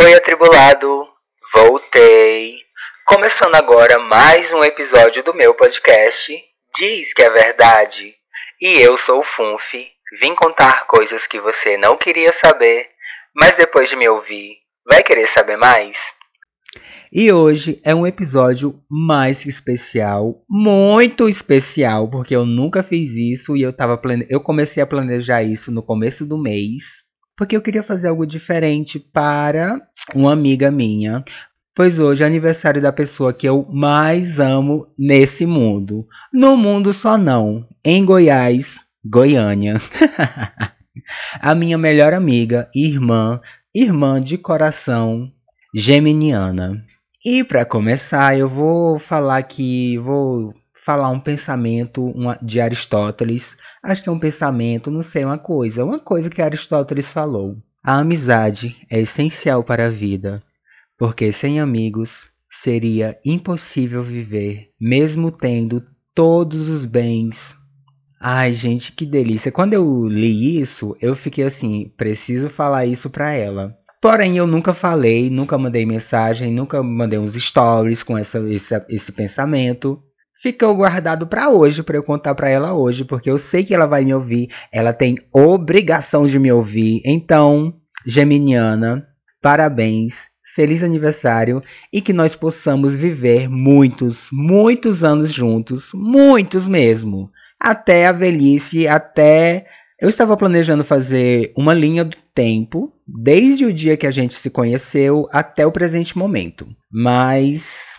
Oi, atribulado! Voltei! Começando agora mais um episódio do meu podcast Diz que é Verdade. E eu sou o Funf, vim contar coisas que você não queria saber, mas depois de me ouvir, vai querer saber mais? E hoje é um episódio mais especial, muito especial, porque eu nunca fiz isso e eu tava plane... eu comecei a planejar isso no começo do mês, porque eu queria fazer algo diferente para uma amiga minha, pois hoje é aniversário da pessoa que eu mais amo nesse mundo. No mundo só não, em Goiás, Goiânia. a minha melhor amiga, irmã, irmã de coração, geminiana. E para começar, eu vou falar aqui, vou falar um pensamento de Aristóteles. Acho que é um pensamento, não sei, uma coisa, uma coisa que Aristóteles falou. A amizade é essencial para a vida, porque sem amigos seria impossível viver, mesmo tendo todos os bens. Ai, gente, que delícia. Quando eu li isso, eu fiquei assim, preciso falar isso para ela. Porém, eu nunca falei, nunca mandei mensagem, nunca mandei uns stories com essa, esse, esse pensamento. Ficou guardado para hoje, para eu contar para ela hoje, porque eu sei que ela vai me ouvir. Ela tem obrigação de me ouvir. Então, Geminiana, parabéns, feliz aniversário e que nós possamos viver muitos, muitos anos juntos, muitos mesmo, até a velhice, até eu estava planejando fazer uma linha do tempo, desde o dia que a gente se conheceu até o presente momento. Mas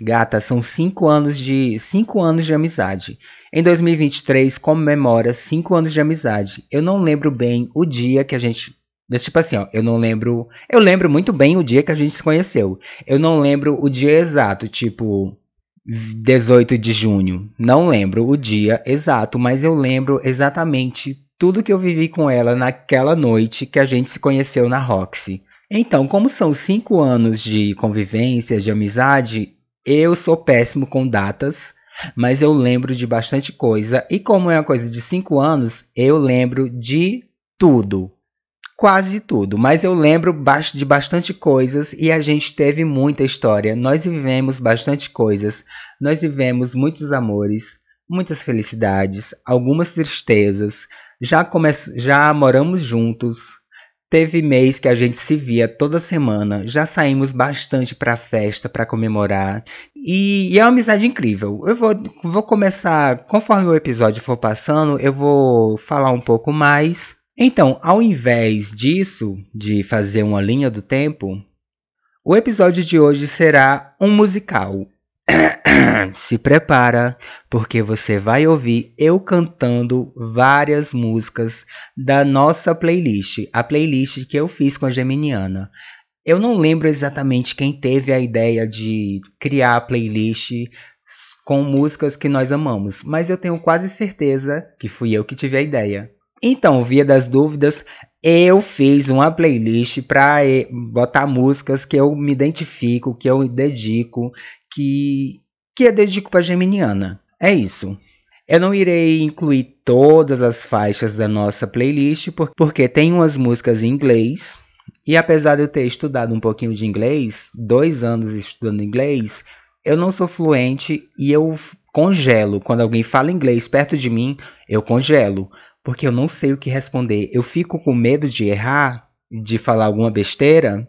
Gata, são cinco anos de cinco anos de amizade. Em 2023 comemora cinco anos de amizade. Eu não lembro bem o dia que a gente Tipo assim, ó, eu não lembro. Eu lembro muito bem o dia que a gente se conheceu. Eu não lembro o dia exato, tipo 18 de junho. Não lembro o dia exato, mas eu lembro exatamente tudo que eu vivi com ela naquela noite que a gente se conheceu na Roxy. Então, como são cinco anos de convivência, de amizade, eu sou péssimo com datas, mas eu lembro de bastante coisa. E como é uma coisa de cinco anos, eu lembro de tudo quase tudo, mas eu lembro de bastante coisas e a gente teve muita história. Nós vivemos bastante coisas, nós vivemos muitos amores, muitas felicidades, algumas tristezas. Já, come já moramos juntos. Teve mês que a gente se via toda semana. Já saímos bastante para festa, para comemorar. E, e, é uma amizade incrível. Eu vou, vou começar, conforme o episódio for passando, eu vou falar um pouco mais então, ao invés disso, de fazer uma linha do tempo, o episódio de hoje será um musical. Se prepara, porque você vai ouvir eu cantando várias músicas da nossa playlist, a playlist que eu fiz com a Geminiana. Eu não lembro exatamente quem teve a ideia de criar a playlist com músicas que nós amamos, mas eu tenho quase certeza que fui eu que tive a ideia. Então, via das dúvidas, eu fiz uma playlist para eh, botar músicas que eu me identifico, que eu dedico, que que eu dedico para Geminiana. É isso. Eu não irei incluir todas as faixas da nossa playlist, porque tem umas músicas em inglês. E apesar de eu ter estudado um pouquinho de inglês, dois anos estudando inglês, eu não sou fluente e eu congelo. Quando alguém fala inglês perto de mim, eu congelo porque eu não sei o que responder. Eu fico com medo de errar, de falar alguma besteira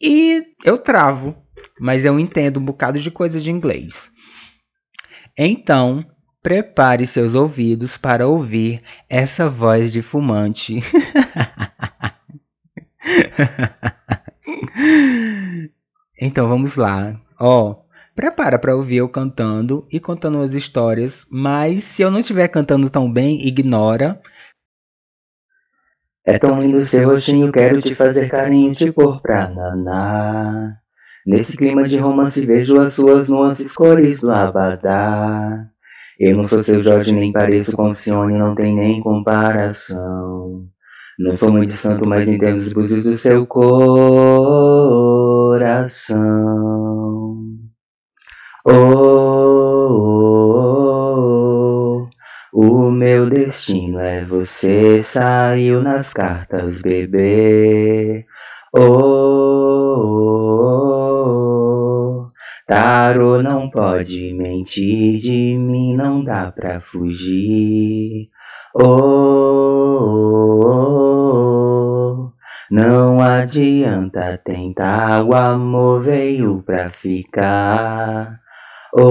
e eu travo, mas eu entendo um bocado de coisa de inglês. Então, prepare seus ouvidos para ouvir essa voz de fumante. então vamos lá. Ó, oh, prepara para ouvir eu cantando e contando as histórias, mas se eu não estiver cantando tão bem, ignora. É tão lindo seu rostinho, quero te fazer carinho, te pôr pra naná. Nesse clima de romance vejo as suas nuances, cores do abadá. Eu não sou seu Jorge, nem pareço com Cione, não tem nem comparação. Não sou muito santo, mas entendo os búzios do seu coração. Oh, oh, oh, o meu destino é você, saiu nas cartas, bebê. Oh, oh, Tarô não pode mentir, de mim não dá pra fugir. Oh, oh, oh, não adianta tentar, o amor veio pra ficar. Oh,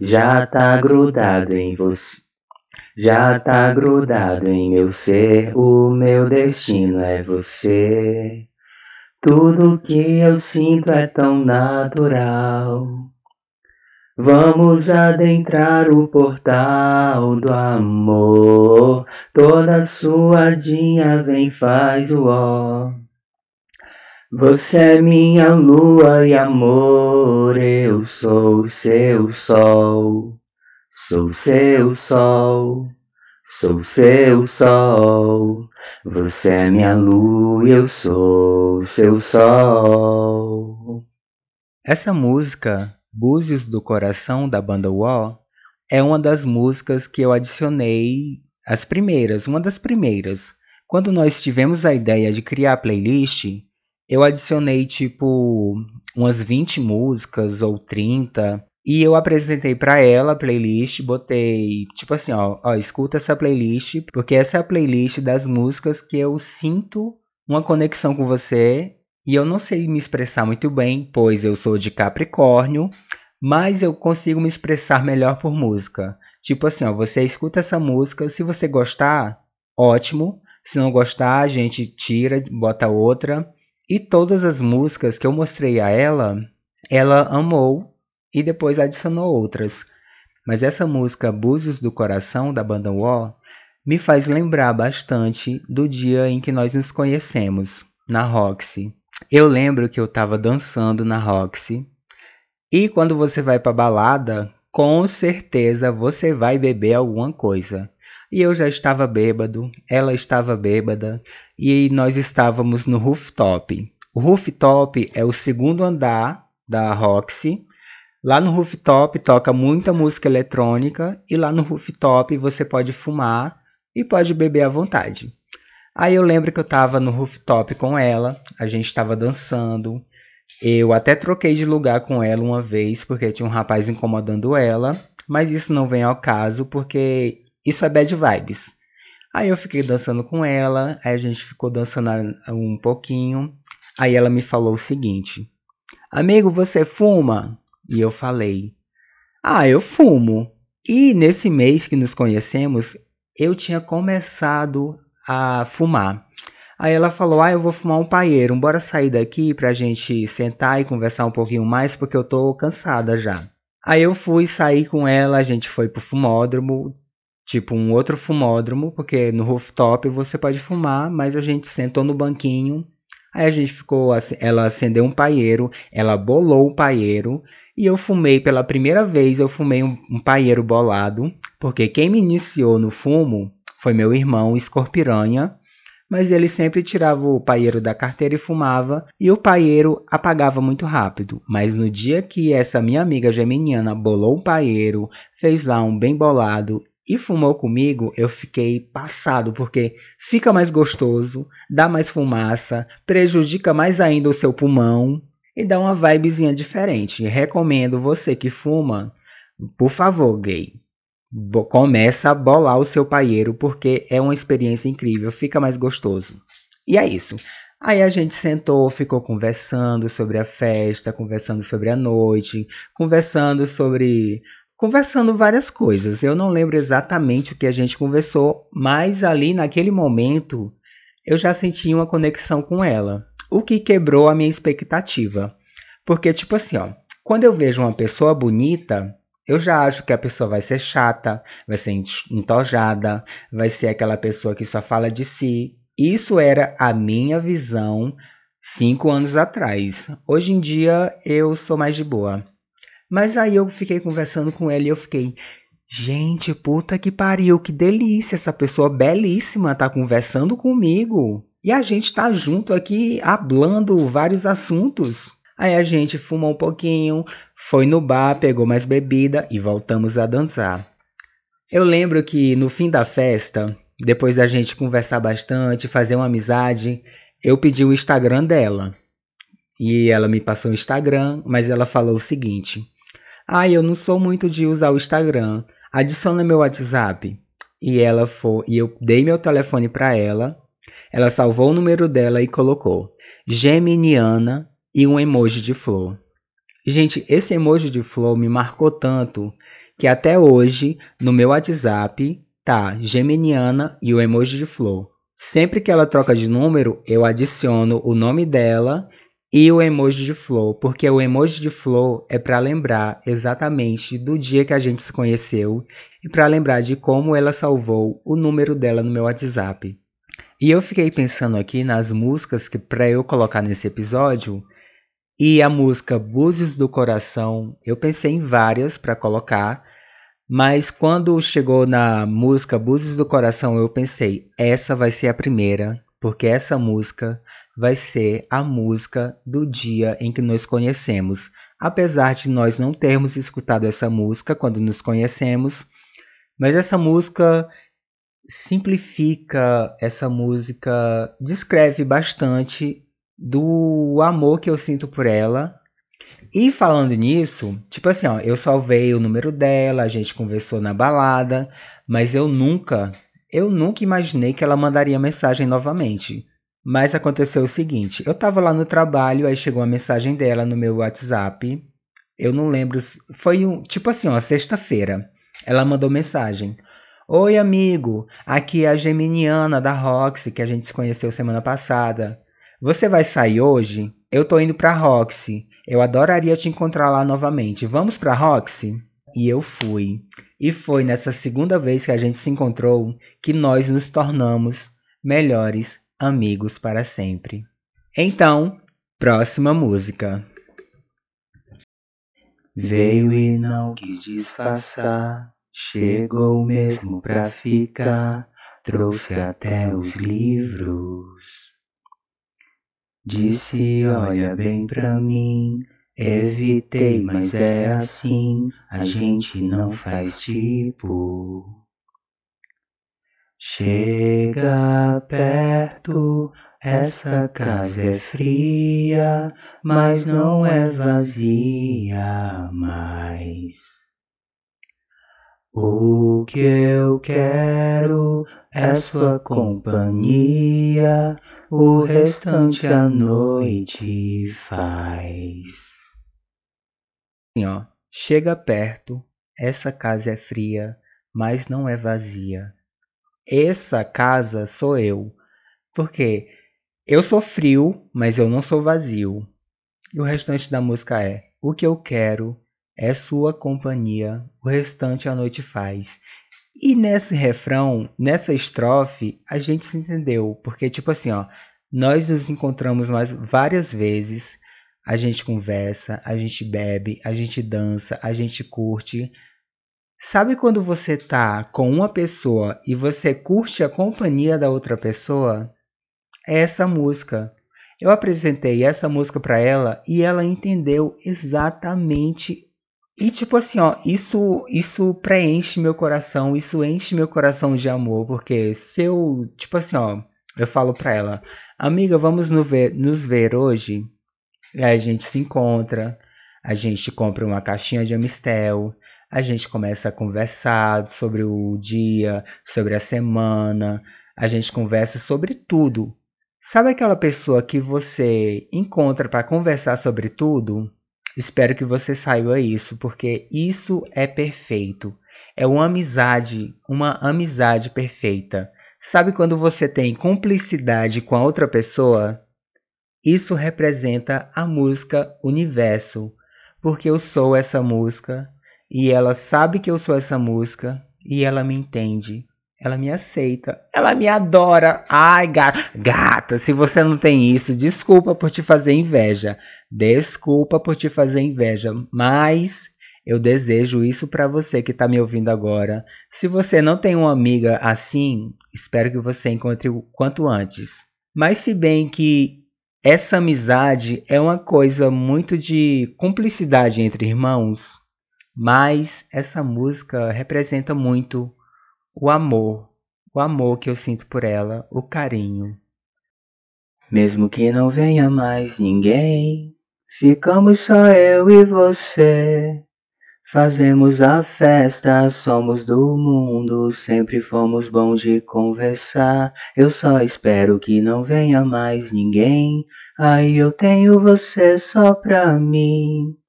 já tá grudado em você. Já tá grudado em meu ser, o meu destino é você. Tudo que eu sinto é tão natural. Vamos adentrar o portal do amor. Toda suadinha vem faz o ó. Você é minha lua e amor, eu sou seu sol. Sou seu sol, sou seu sol. Você é minha lua e eu sou seu sol. Essa música, Búzios do Coração, da banda War, é uma das músicas que eu adicionei, as primeiras, uma das primeiras. Quando nós tivemos a ideia de criar a playlist, eu adicionei tipo umas 20 músicas ou 30 e eu apresentei para ela a playlist, botei, tipo assim, ó, ó, escuta essa playlist, porque essa é a playlist das músicas que eu sinto uma conexão com você. E eu não sei me expressar muito bem, pois eu sou de Capricórnio, mas eu consigo me expressar melhor por música. Tipo assim, ó, você escuta essa música, se você gostar, ótimo. Se não gostar, a gente tira, bota outra. E todas as músicas que eu mostrei a ela, ela amou e depois adicionou outras. Mas essa música Búzios do Coração, da banda War, me faz lembrar bastante do dia em que nós nos conhecemos, na Roxy. Eu lembro que eu estava dançando na Roxy, e quando você vai para balada, com certeza você vai beber alguma coisa. E eu já estava bêbado, ela estava bêbada, e nós estávamos no rooftop. O rooftop é o segundo andar da Roxy, Lá no rooftop toca muita música eletrônica e lá no rooftop você pode fumar e pode beber à vontade. Aí eu lembro que eu tava no rooftop com ela, a gente estava dançando. Eu até troquei de lugar com ela uma vez porque tinha um rapaz incomodando ela, mas isso não vem ao caso porque isso é bad vibes. Aí eu fiquei dançando com ela, aí a gente ficou dançando um pouquinho. Aí ela me falou o seguinte: Amigo, você fuma? E eu falei: Ah, eu fumo. E nesse mês que nos conhecemos, eu tinha começado a fumar. Aí ela falou: Ah, eu vou fumar um paeiro, bora sair daqui pra gente sentar e conversar um pouquinho mais, porque eu tô cansada já. Aí eu fui sair com ela, a gente foi pro fumódromo, tipo um outro fumódromo, porque no rooftop você pode fumar, mas a gente sentou no banquinho. Aí a gente ficou, ela acendeu um paeiro, ela bolou o paeiro e eu fumei pela primeira vez, eu fumei um, um paieiro bolado, porque quem me iniciou no fumo foi meu irmão Escorpiranha, mas ele sempre tirava o paieiro da carteira e fumava, e o paieiro apagava muito rápido. Mas no dia que essa minha amiga geminiana bolou o paieiro, fez lá um bem bolado e fumou comigo, eu fiquei passado, porque fica mais gostoso, dá mais fumaça, prejudica mais ainda o seu pulmão e dá uma vibezinha diferente. Recomendo você que fuma, por favor, gay, começa a bolar o seu paieiro porque é uma experiência incrível, fica mais gostoso. E é isso. Aí a gente sentou, ficou conversando sobre a festa, conversando sobre a noite, conversando sobre conversando várias coisas. Eu não lembro exatamente o que a gente conversou, mas ali naquele momento eu já senti uma conexão com ela o que quebrou a minha expectativa. Porque, tipo assim, ó, quando eu vejo uma pessoa bonita, eu já acho que a pessoa vai ser chata, vai ser entojada, vai ser aquela pessoa que só fala de si. Isso era a minha visão cinco anos atrás. Hoje em dia eu sou mais de boa. Mas aí eu fiquei conversando com ela e eu fiquei, gente, puta que pariu, que delícia, essa pessoa belíssima tá conversando comigo. E a gente tá junto aqui hablando vários assuntos. Aí a gente fumou um pouquinho, foi no bar, pegou mais bebida e voltamos a dançar. Eu lembro que no fim da festa, depois da gente conversar bastante, fazer uma amizade, eu pedi o Instagram dela. E ela me passou o Instagram, mas ela falou o seguinte: Ah, eu não sou muito de usar o Instagram. Adiciona meu WhatsApp. E ela foi, e eu dei meu telefone para ela. Ela salvou o número dela e colocou Geminiana e um emoji de flor. Gente, esse emoji de flor me marcou tanto que até hoje no meu WhatsApp tá Geminiana e o emoji de flor. Sempre que ela troca de número, eu adiciono o nome dela e o emoji de flor, porque o emoji de flor é para lembrar exatamente do dia que a gente se conheceu e para lembrar de como ela salvou o número dela no meu WhatsApp. E eu fiquei pensando aqui nas músicas que para eu colocar nesse episódio e a música Búzios do Coração, eu pensei em várias para colocar, mas quando chegou na música Búzios do Coração, eu pensei, essa vai ser a primeira, porque essa música vai ser a música do dia em que nos conhecemos. Apesar de nós não termos escutado essa música quando nos conhecemos, mas essa música simplifica, essa música descreve bastante do amor que eu sinto por ela. E falando nisso, tipo assim, ó, eu salvei o número dela, a gente conversou na balada, mas eu nunca, eu nunca imaginei que ela mandaria mensagem novamente. Mas aconteceu o seguinte: eu tava lá no trabalho, aí chegou uma mensagem dela no meu WhatsApp. Eu não lembro. Foi um. Tipo assim, ó, sexta-feira. Ela mandou mensagem. Oi, amigo. Aqui é a Geminiana da Roxy, que a gente se conheceu semana passada. Você vai sair hoje? Eu tô indo pra Roxy. Eu adoraria te encontrar lá novamente. Vamos pra Roxy? E eu fui. E foi nessa segunda vez que a gente se encontrou que nós nos tornamos melhores amigos para sempre. Então, próxima música. Veio e não quis disfarçar, chegou mesmo pra ficar, trouxe até os livros. Disse: Olha bem pra mim, evitei, mas é assim, a gente não faz tipo. Chega perto, essa casa é fria, mas não é vazia mais. O que eu quero é sua companhia, o restante a noite faz. Assim, ó, chega perto, essa casa é fria, mas não é vazia essa casa sou eu. Porque eu sou frio, mas eu não sou vazio. E o restante da música é: O que eu quero é sua companhia, o restante a noite faz. E nesse refrão, nessa estrofe, a gente se entendeu, porque tipo assim, ó, nós nos encontramos mais várias vezes, a gente conversa, a gente bebe, a gente dança, a gente curte, Sabe quando você tá com uma pessoa e você curte a companhia da outra pessoa? É essa música. Eu apresentei essa música para ela e ela entendeu exatamente. E tipo assim, ó, isso isso preenche meu coração, isso enche meu coração de amor, porque se eu, tipo assim, ó, eu falo para ela: "Amiga, vamos nos ver, nos ver hoje?" E aí a gente se encontra, a gente compra uma caixinha de Amistel, a gente começa a conversar sobre o dia, sobre a semana, a gente conversa sobre tudo. Sabe aquela pessoa que você encontra para conversar sobre tudo? Espero que você saiba isso, porque isso é perfeito. É uma amizade, uma amizade perfeita. Sabe quando você tem cumplicidade com a outra pessoa? Isso representa a música Universo, porque eu sou essa música e ela sabe que eu sou essa música e ela me entende. Ela me aceita. Ela me adora. Ai, gata. Gata, se você não tem isso, desculpa por te fazer inveja. Desculpa por te fazer inveja. Mas eu desejo isso para você que tá me ouvindo agora. Se você não tem uma amiga assim, espero que você encontre o quanto antes. Mas se bem que essa amizade é uma coisa muito de cumplicidade entre irmãos, mas essa música representa muito o amor, o amor que eu sinto por ela, o carinho. Mesmo que não venha mais ninguém, ficamos só eu e você. Fazemos a festa, somos do mundo, sempre fomos bons de conversar. Eu só espero que não venha mais ninguém, aí eu tenho você só pra mim.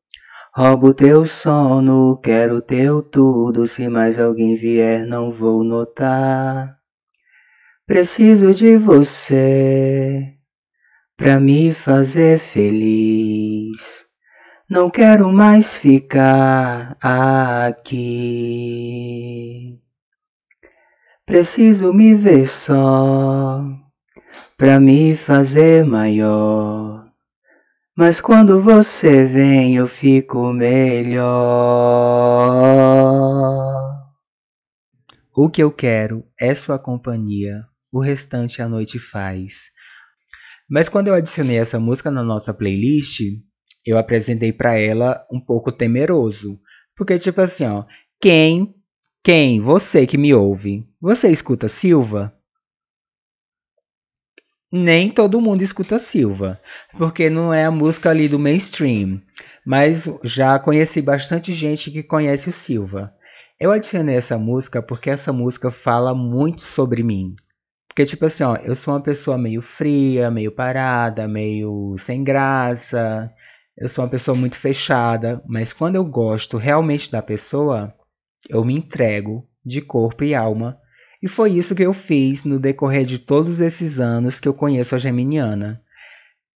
Roubo teu sono, quero teu tudo, se mais alguém vier não vou notar. Preciso de você pra me fazer feliz. Não quero mais ficar aqui. Preciso me ver só pra me fazer maior. Mas quando você vem eu fico melhor. O que eu quero é sua companhia, o restante a noite faz. Mas quando eu adicionei essa música na nossa playlist, eu apresentei para ela um pouco temeroso. Porque, tipo assim, ó, quem, quem, você que me ouve, você escuta Silva? Nem todo mundo escuta Silva, porque não é a música ali do mainstream. Mas já conheci bastante gente que conhece o Silva. Eu adicionei essa música porque essa música fala muito sobre mim. Porque, tipo assim, ó, eu sou uma pessoa meio fria, meio parada, meio sem graça. Eu sou uma pessoa muito fechada, mas quando eu gosto realmente da pessoa, eu me entrego de corpo e alma. E foi isso que eu fiz no decorrer de todos esses anos que eu conheço a Geminiana.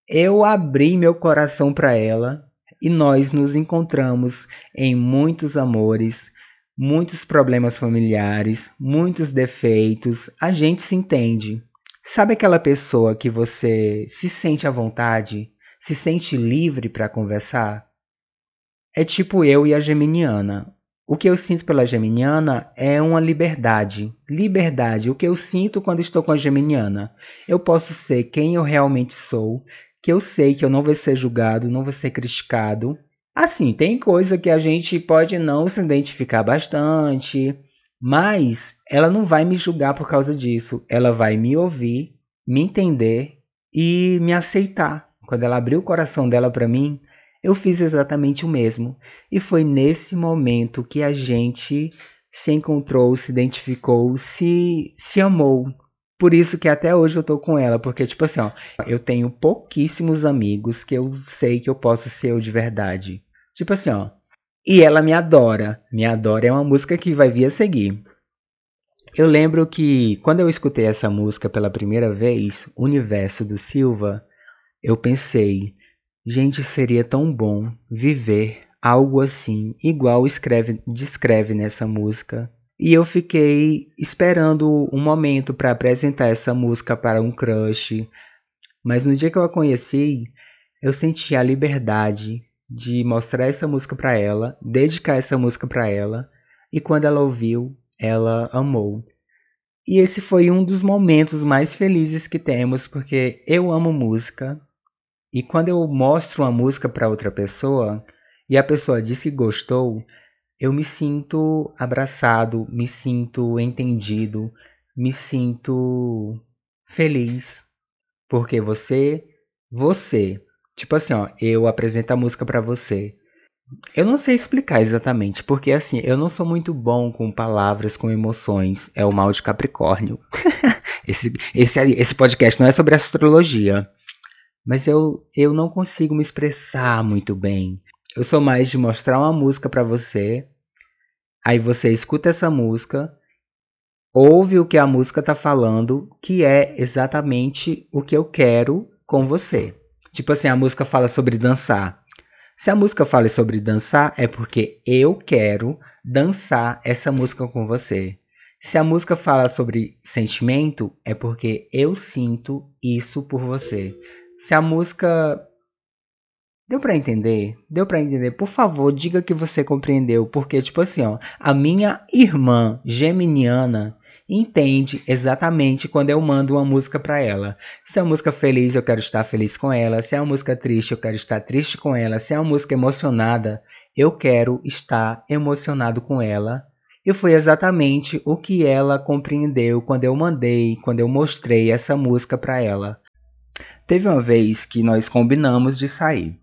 Eu abri meu coração para ela e nós nos encontramos em muitos amores, muitos problemas familiares, muitos defeitos. A gente se entende. Sabe aquela pessoa que você se sente à vontade? se sente livre para conversar? É tipo eu e a geminiana. O que eu sinto pela geminiana é uma liberdade. Liberdade, o que eu sinto quando estou com a geminiana. Eu posso ser quem eu realmente sou, que eu sei que eu não vou ser julgado, não vou ser criticado. Assim, tem coisa que a gente pode não se identificar bastante, mas ela não vai me julgar por causa disso. Ela vai me ouvir, me entender e me aceitar. Quando ela abriu o coração dela para mim, eu fiz exatamente o mesmo. E foi nesse momento que a gente se encontrou, se identificou, se, se amou. Por isso que até hoje eu tô com ela, porque tipo assim, ó, eu tenho pouquíssimos amigos que eu sei que eu posso ser eu de verdade. Tipo assim, ó. E ela me adora. Me adora é uma música que vai vir a seguir. Eu lembro que quando eu escutei essa música pela primeira vez, Universo do Silva, eu pensei, gente, seria tão bom viver algo assim, igual escreve, descreve nessa música. E eu fiquei esperando um momento para apresentar essa música para um crush. Mas no dia que eu a conheci, eu senti a liberdade de mostrar essa música para ela, dedicar essa música para ela, e quando ela ouviu, ela amou. E esse foi um dos momentos mais felizes que temos, porque eu amo música, e quando eu mostro uma música para outra pessoa e a pessoa diz que gostou, eu me sinto abraçado, me sinto entendido, me sinto feliz. Porque você, você, tipo assim, ó, eu apresento a música para você. Eu não sei explicar exatamente, porque assim, eu não sou muito bom com palavras, com emoções. É o mal de Capricórnio. esse, esse, esse podcast não é sobre astrologia mas eu, eu não consigo me expressar muito bem. Eu sou mais de mostrar uma música para você, aí você escuta essa música, ouve o que a música tá falando, que é exatamente o que eu quero com você. Tipo assim, a música fala sobre dançar. Se a música fala sobre dançar, é porque eu quero dançar essa música com você. Se a música fala sobre sentimento, é porque eu sinto isso por você. Se a música Deu para entender? Deu para entender? Por favor, diga que você compreendeu, porque tipo assim, ó, a minha irmã geminiana entende exatamente quando eu mando uma música para ela. Se é uma música feliz, eu quero estar feliz com ela. Se é uma música triste, eu quero estar triste com ela. Se é uma música emocionada, eu quero estar emocionado com ela. E foi exatamente o que ela compreendeu quando eu mandei, quando eu mostrei essa música para ela. Teve uma vez que nós combinamos de sair.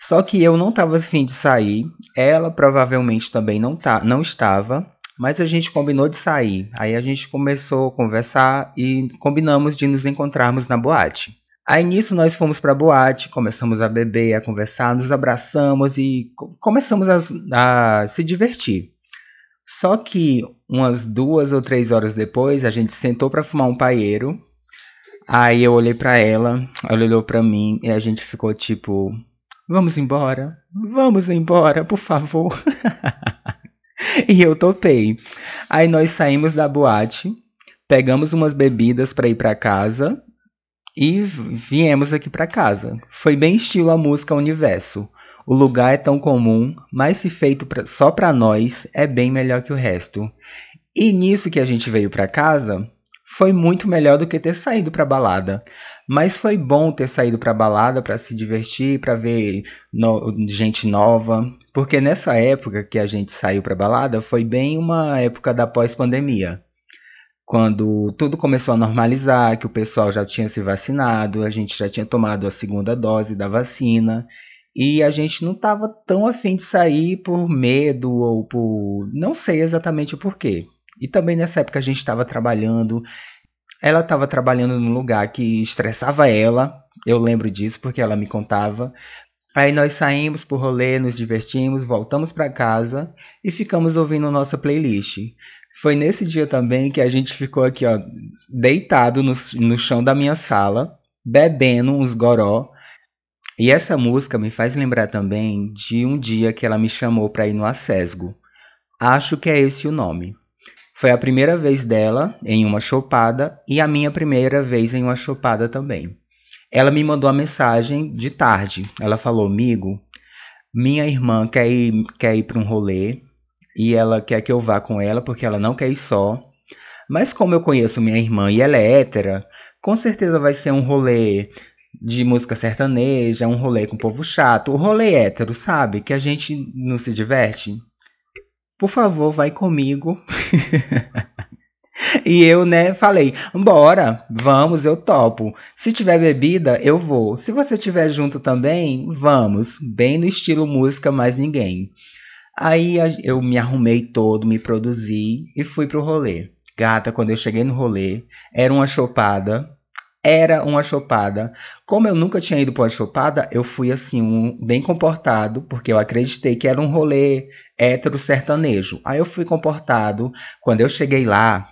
Só que eu não estava afim de sair, ela provavelmente também não, tá, não estava, mas a gente combinou de sair. Aí a gente começou a conversar e combinamos de nos encontrarmos na boate. Aí nisso nós fomos pra boate, começamos a beber, a conversar, nos abraçamos e começamos a, a se divertir. Só que umas duas ou três horas depois, a gente sentou para fumar um paeiro. Aí eu olhei para ela, ela olhou para mim e a gente ficou tipo, vamos embora, vamos embora, por favor. e eu topei. Aí nós saímos da boate, pegamos umas bebidas para ir para casa e viemos aqui para casa. Foi bem estilo a música Universo. O lugar é tão comum, mas se feito pra, só para nós, é bem melhor que o resto. E nisso que a gente veio para casa, foi muito melhor do que ter saído para balada. Mas foi bom ter saído para balada para se divertir, para ver no, gente nova, porque nessa época que a gente saiu para balada foi bem uma época da pós-pandemia quando tudo começou a normalizar, que o pessoal já tinha se vacinado, a gente já tinha tomado a segunda dose da vacina e a gente não estava tão afim de sair por medo ou por. não sei exatamente o porquê. E também nessa época a gente estava trabalhando. Ela estava trabalhando num lugar que estressava ela, eu lembro disso porque ela me contava. Aí nós saímos por rolê, nos divertimos, voltamos para casa e ficamos ouvindo nossa playlist. Foi nesse dia também que a gente ficou aqui, ó, deitado no, no chão da minha sala, bebendo uns goró. E essa música me faz lembrar também de um dia que ela me chamou para ir no Acesgo. Acho que é esse o nome. Foi a primeira vez dela em uma chopada e a minha primeira vez em uma chopada também. Ela me mandou uma mensagem de tarde. Ela falou: Amigo, minha irmã quer ir, quer ir para um rolê e ela quer que eu vá com ela porque ela não quer ir só. Mas como eu conheço minha irmã e ela é hétera, com certeza vai ser um rolê de música sertaneja, um rolê com povo chato, o rolê hétero, sabe? Que a gente não se diverte. Por favor, vai comigo. e eu, né, falei: bora, vamos, eu topo. Se tiver bebida, eu vou. Se você tiver junto também, vamos. Bem no estilo música, mais ninguém. Aí eu me arrumei todo, me produzi e fui pro rolê. Gata, quando eu cheguei no rolê, era uma chopada. Era uma chopada. Como eu nunca tinha ido pra uma chopada, eu fui assim, um, bem comportado, porque eu acreditei que era um rolê hétero sertanejo. Aí eu fui comportado. Quando eu cheguei lá,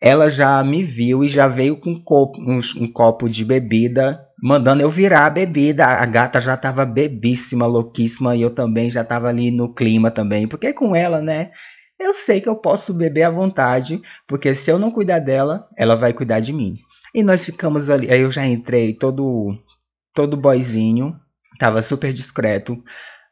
ela já me viu e já veio com um copo, um, um copo de bebida mandando eu virar a bebida. A gata já tava bebíssima, louquíssima, e eu também já tava ali no clima também, porque com ela, né? Eu sei que eu posso beber à vontade, porque se eu não cuidar dela, ela vai cuidar de mim. E nós ficamos ali, aí eu já entrei todo todo boizinho, tava super discreto.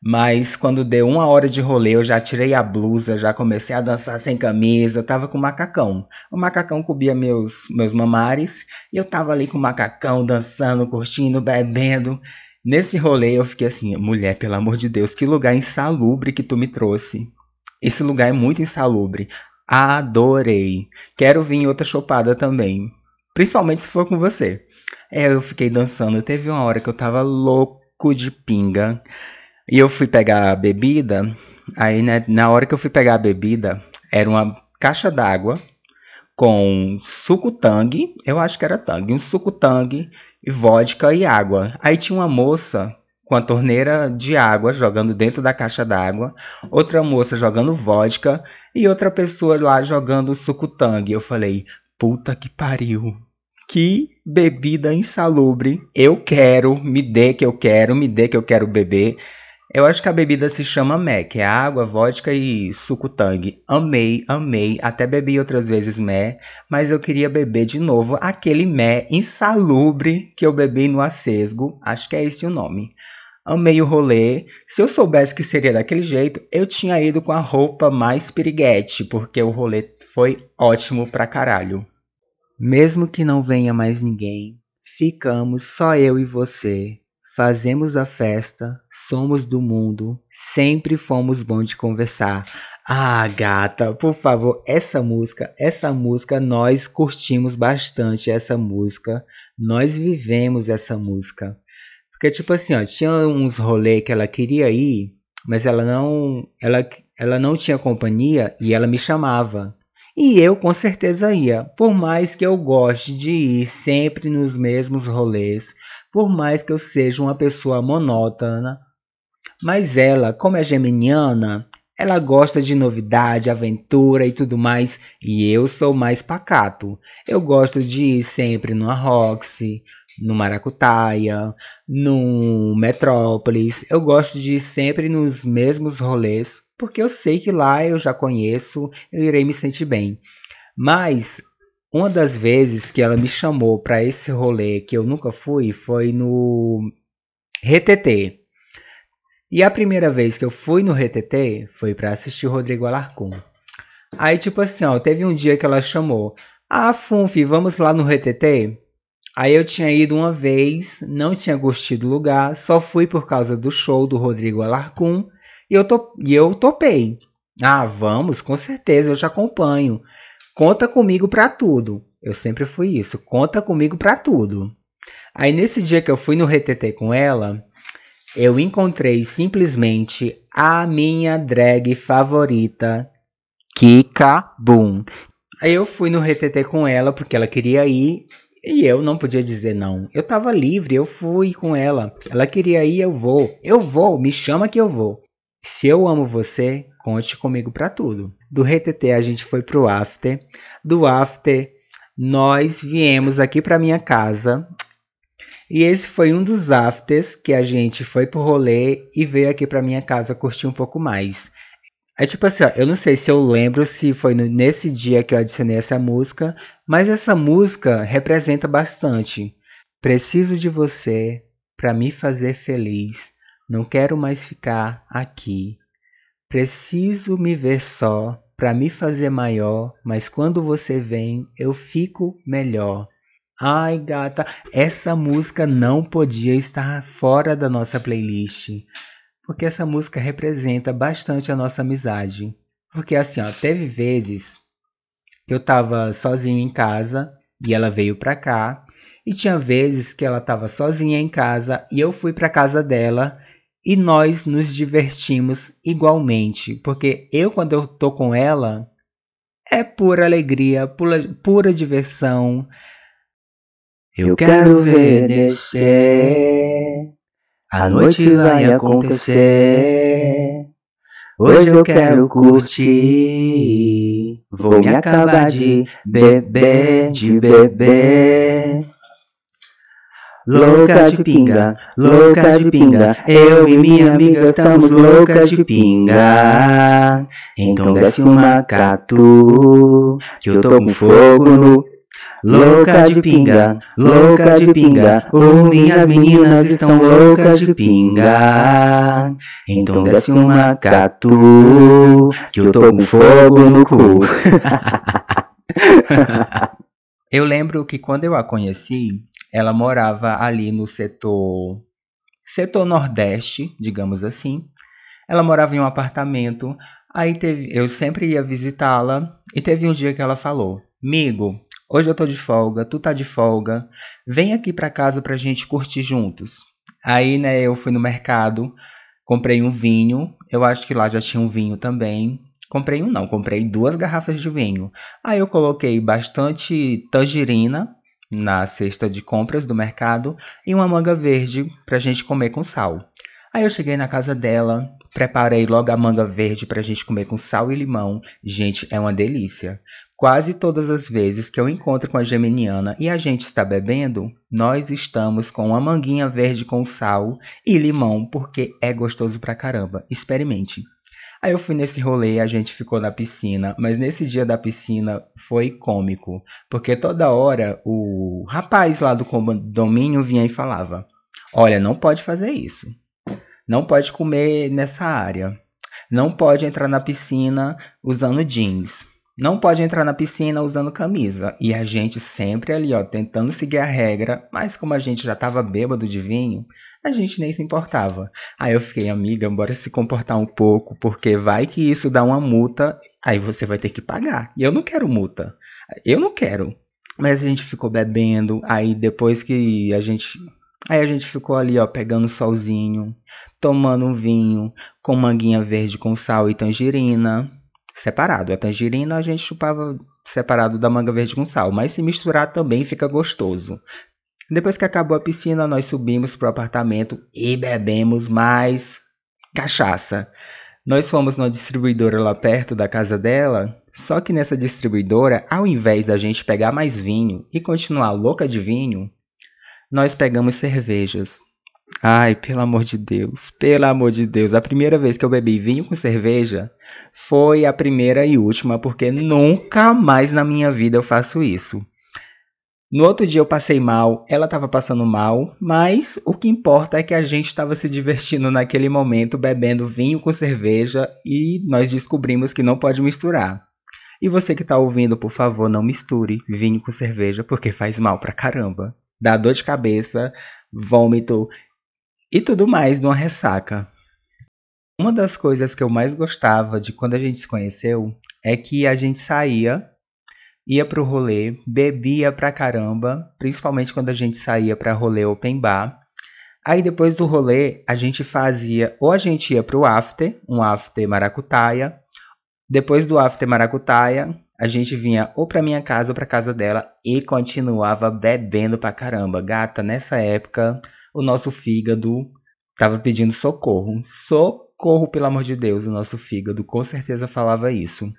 Mas quando deu uma hora de rolê, eu já tirei a blusa, já comecei a dançar sem camisa, tava com macacão. O macacão cobria meus, meus mamares e eu tava ali com o macacão, dançando, curtindo, bebendo. Nesse rolê eu fiquei assim, mulher, pelo amor de Deus, que lugar insalubre que tu me trouxe. Esse lugar é muito insalubre. Adorei. Quero vir em outra chopada também. Principalmente se for com você. É, eu fiquei dançando. Teve uma hora que eu tava louco de pinga. E eu fui pegar a bebida, aí né, na hora que eu fui pegar a bebida, era uma caixa d'água com suco tangue, eu acho que era tangue, um suco tangue e vodka e água. Aí tinha uma moça com a torneira de água jogando dentro da caixa d'água, outra moça jogando vodka e outra pessoa lá jogando suco tangue. Eu falei, puta que pariu. Que bebida insalubre. Eu quero, me dê que eu quero, me dê que eu quero beber. Eu acho que a bebida se chama que é água, vodka e suco tangue. Amei, amei. Até bebi outras vezes Mé, mas eu queria beber de novo aquele Mé insalubre que eu bebi no Acesgo. Acho que é esse o nome. Amei o rolê. Se eu soubesse que seria daquele jeito, eu tinha ido com a roupa mais piriguete, porque o rolê foi ótimo pra caralho. Mesmo que não venha mais ninguém, ficamos só eu e você fazemos a festa, somos do mundo, sempre fomos bons de conversar. Ah, gata, por favor, essa música, essa música nós curtimos bastante essa música, nós vivemos essa música. Porque tipo assim, ó, tinha uns rolês que ela queria ir, mas ela não, ela, ela não tinha companhia e ela me chamava. E eu com certeza ia, por mais que eu goste de ir sempre nos mesmos rolês, por mais que eu seja uma pessoa monótona. Mas ela, como é geminiana, ela gosta de novidade, aventura e tudo mais, e eu sou mais pacato. Eu gosto de ir sempre numa Roxy, no Maracutaia, no Metrópolis. Eu gosto de ir sempre nos mesmos rolês, porque eu sei que lá eu já conheço, eu irei me sentir bem. Mas uma das vezes que ela me chamou para esse rolê que eu nunca fui foi no RTT. E a primeira vez que eu fui no RTT foi para assistir o Rodrigo Alarcon. Aí, tipo assim, ó, teve um dia que ela chamou: Ah, Funfi, vamos lá no RTT? Aí eu tinha ido uma vez, não tinha gostado do lugar, só fui por causa do show do Rodrigo Alarcon e eu, to e eu topei. Ah, vamos, com certeza, eu te acompanho. Conta comigo pra tudo. Eu sempre fui isso, conta comigo pra tudo. Aí nesse dia que eu fui no RTT com ela, eu encontrei simplesmente a minha drag favorita, Kika Boom. Aí eu fui no RTT com ela porque ela queria ir e eu não podia dizer não. Eu tava livre, eu fui com ela. Ela queria ir, eu vou. Eu vou, me chama que eu vou. Se eu amo você, conte comigo para tudo. Do RTT a gente foi pro after. Do after nós viemos aqui para minha casa. E esse foi um dos afters que a gente foi pro rolê e veio aqui para minha casa curtir um pouco mais. É tipo assim, ó, eu não sei se eu lembro se foi nesse dia que eu adicionei essa música, mas essa música representa bastante. Preciso de você para me fazer feliz. Não quero mais ficar aqui. Preciso me ver só para me fazer maior, mas quando você vem, eu fico melhor. Ai, gata, essa música não podia estar fora da nossa playlist porque essa música representa bastante a nossa amizade. Porque assim, ó, teve vezes que eu tava sozinho em casa e ela veio pra cá, e tinha vezes que ela tava sozinha em casa e eu fui pra casa dela e nós nos divertimos igualmente, porque eu quando eu tô com ela é pura alegria, pura, pura diversão. Eu quero ver descer a noite vai acontecer. Hoje eu quero curtir. Vou me acabar de beber, de beber. Louca de pinga, louca de pinga, eu e minha amiga estamos loucas de pinga. Então desce uma catu, que eu tô com fogo no Louca de pinga, louca de pinga, oh, minhas meninas estão loucas de pinga. Então desce uma catu, que eu tô com fogo no cu. eu lembro que quando eu a conheci, ela morava ali no setor setor nordeste, digamos assim. Ela morava em um apartamento. Aí teve, eu sempre ia visitá-la e teve um dia que ela falou: "Migo, Hoje eu tô de folga, tu tá de folga. Vem aqui pra casa pra gente curtir juntos. Aí, né, eu fui no mercado, comprei um vinho. Eu acho que lá já tinha um vinho também. Comprei um não, comprei duas garrafas de vinho. Aí eu coloquei bastante tangerina na cesta de compras do mercado e uma manga verde pra gente comer com sal. Aí eu cheguei na casa dela, preparei logo a manga verde pra gente comer com sal e limão. Gente, é uma delícia. Quase todas as vezes que eu encontro com a geminiana e a gente está bebendo, nós estamos com uma manguinha verde com sal e limão, porque é gostoso pra caramba. Experimente. Aí eu fui nesse rolê, a gente ficou na piscina, mas nesse dia da piscina foi cômico, porque toda hora o rapaz lá do condomínio vinha e falava: Olha, não pode fazer isso. Não pode comer nessa área. Não pode entrar na piscina usando jeans não pode entrar na piscina usando camisa. E a gente sempre ali, ó, tentando seguir a regra, mas como a gente já tava bêbado de vinho, a gente nem se importava. Aí eu fiquei, amiga, bora se comportar um pouco, porque vai que isso dá uma multa, aí você vai ter que pagar. E eu não quero multa. Eu não quero. Mas a gente ficou bebendo, aí depois que a gente Aí a gente ficou ali, ó, pegando solzinho, tomando um vinho com manguinha verde com sal e tangerina separado. A tangerina a gente chupava separado da manga verde com sal, mas se misturar também fica gostoso. Depois que acabou a piscina, nós subimos pro apartamento e bebemos mais cachaça. Nós fomos numa distribuidora lá perto da casa dela, só que nessa distribuidora, ao invés da gente pegar mais vinho e continuar louca de vinho, nós pegamos cervejas. Ai, pelo amor de Deus, pelo amor de Deus. A primeira vez que eu bebi vinho com cerveja foi a primeira e última, porque nunca mais na minha vida eu faço isso. No outro dia eu passei mal, ela estava passando mal, mas o que importa é que a gente estava se divertindo naquele momento, bebendo vinho com cerveja e nós descobrimos que não pode misturar. E você que está ouvindo, por favor, não misture vinho com cerveja, porque faz mal pra caramba. Dá dor de cabeça, vômito e tudo mais de uma ressaca. Uma das coisas que eu mais gostava de quando a gente se conheceu é que a gente saía, ia pro rolê, bebia pra caramba, principalmente quando a gente saía pra rolê open bar. Aí depois do rolê, a gente fazia, ou a gente ia pro after, um after maracutaia. Depois do after maracutaia, a gente vinha ou pra minha casa ou pra casa dela e continuava bebendo pra caramba. Gata, nessa época, o nosso fígado tava pedindo socorro. Socorro, pelo amor de Deus, o nosso fígado com certeza falava isso.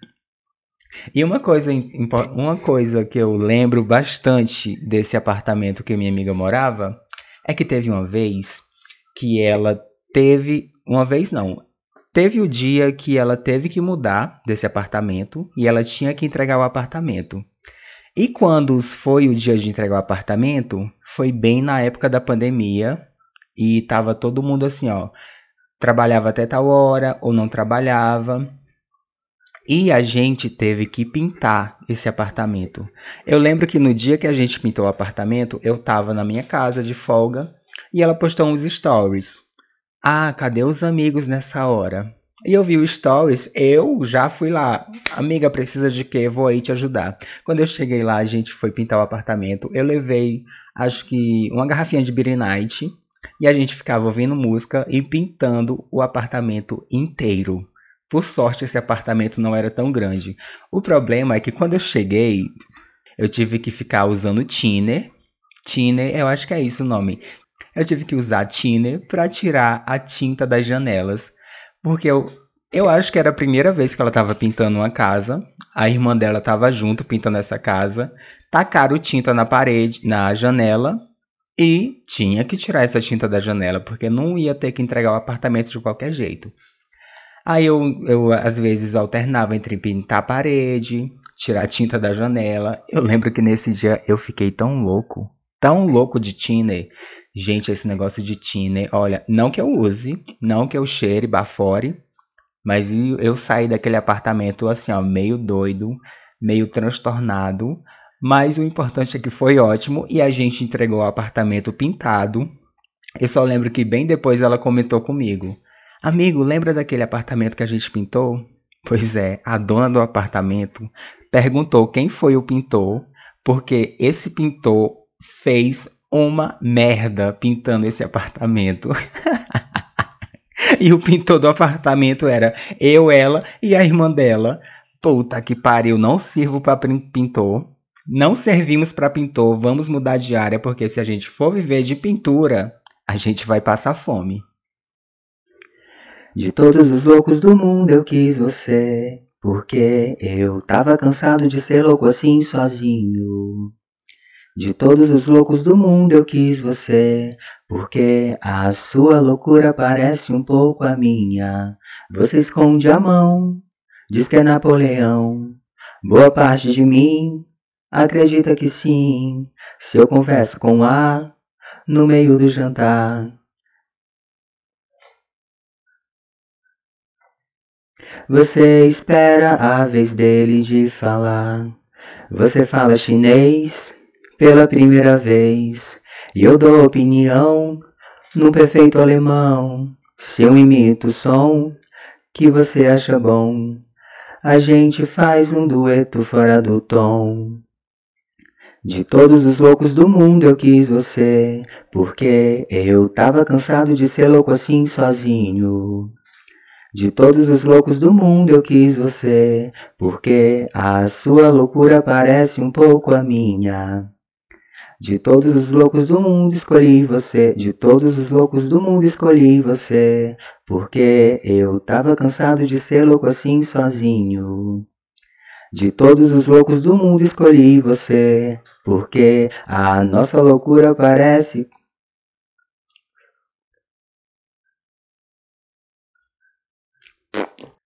E uma coisa, uma coisa que eu lembro bastante desse apartamento que minha amiga morava é que teve uma vez que ela teve. Uma vez não. Teve o dia que ela teve que mudar desse apartamento e ela tinha que entregar o apartamento. E quando foi o dia de entregar o apartamento, foi bem na época da pandemia e tava todo mundo assim, ó, trabalhava até tal hora ou não trabalhava. E a gente teve que pintar esse apartamento. Eu lembro que no dia que a gente pintou o apartamento, eu tava na minha casa de folga e ela postou uns stories. Ah, cadê os amigos nessa hora? E eu vi o stories, eu já fui lá. Amiga, precisa de quê? Vou aí te ajudar. Quando eu cheguei lá, a gente foi pintar o apartamento. Eu levei, acho que, uma garrafinha de Beer Night. E a gente ficava ouvindo música e pintando o apartamento inteiro. Por sorte, esse apartamento não era tão grande. O problema é que quando eu cheguei, eu tive que ficar usando thinner. Thinner, eu acho que é isso o nome. Eu tive que usar thinner para tirar a tinta das janelas porque eu, eu acho que era a primeira vez que ela estava pintando uma casa. A irmã dela estava junto pintando essa casa. Tacaram tinta na parede, na janela. E tinha que tirar essa tinta da janela, porque não ia ter que entregar o apartamento de qualquer jeito. Aí eu, eu às vezes alternava entre pintar a parede, tirar a tinta da janela. Eu lembro que nesse dia eu fiquei tão louco, tão louco de thinner, Gente, esse negócio de thinner, olha, não que eu use, não que eu cheire, bafore, mas eu saí daquele apartamento assim, ó, meio doido, meio transtornado, mas o importante é que foi ótimo e a gente entregou o apartamento pintado. Eu só lembro que bem depois ela comentou comigo: Amigo, lembra daquele apartamento que a gente pintou? Pois é, a dona do apartamento perguntou quem foi o pintor, porque esse pintor fez uma merda pintando esse apartamento. e o pintor do apartamento era eu, ela e a irmã dela. Puta que pariu, não sirvo para pintor. Não servimos para pintor, vamos mudar de área porque se a gente for viver de pintura, a gente vai passar fome. De todos os loucos do mundo eu quis você, porque eu tava cansado de ser louco assim sozinho. De todos os loucos do mundo eu quis você, porque a sua loucura parece um pouco a minha. Você esconde a mão, diz que é Napoleão. Boa parte de mim acredita que sim, se eu converso com A no meio do jantar. Você espera a vez dele de falar. Você fala chinês pela primeira vez. E eu dou opinião no perfeito alemão. Se eu imito o som que você acha bom, a gente faz um dueto fora do tom. De todos os loucos do mundo eu quis você, porque eu tava cansado de ser louco assim sozinho. De todos os loucos do mundo eu quis você, porque a sua loucura parece um pouco a minha. De todos os loucos do mundo escolhi você, de todos os loucos do mundo escolhi você, porque eu tava cansado de ser louco assim sozinho. De todos os loucos do mundo escolhi você, porque a nossa loucura parece.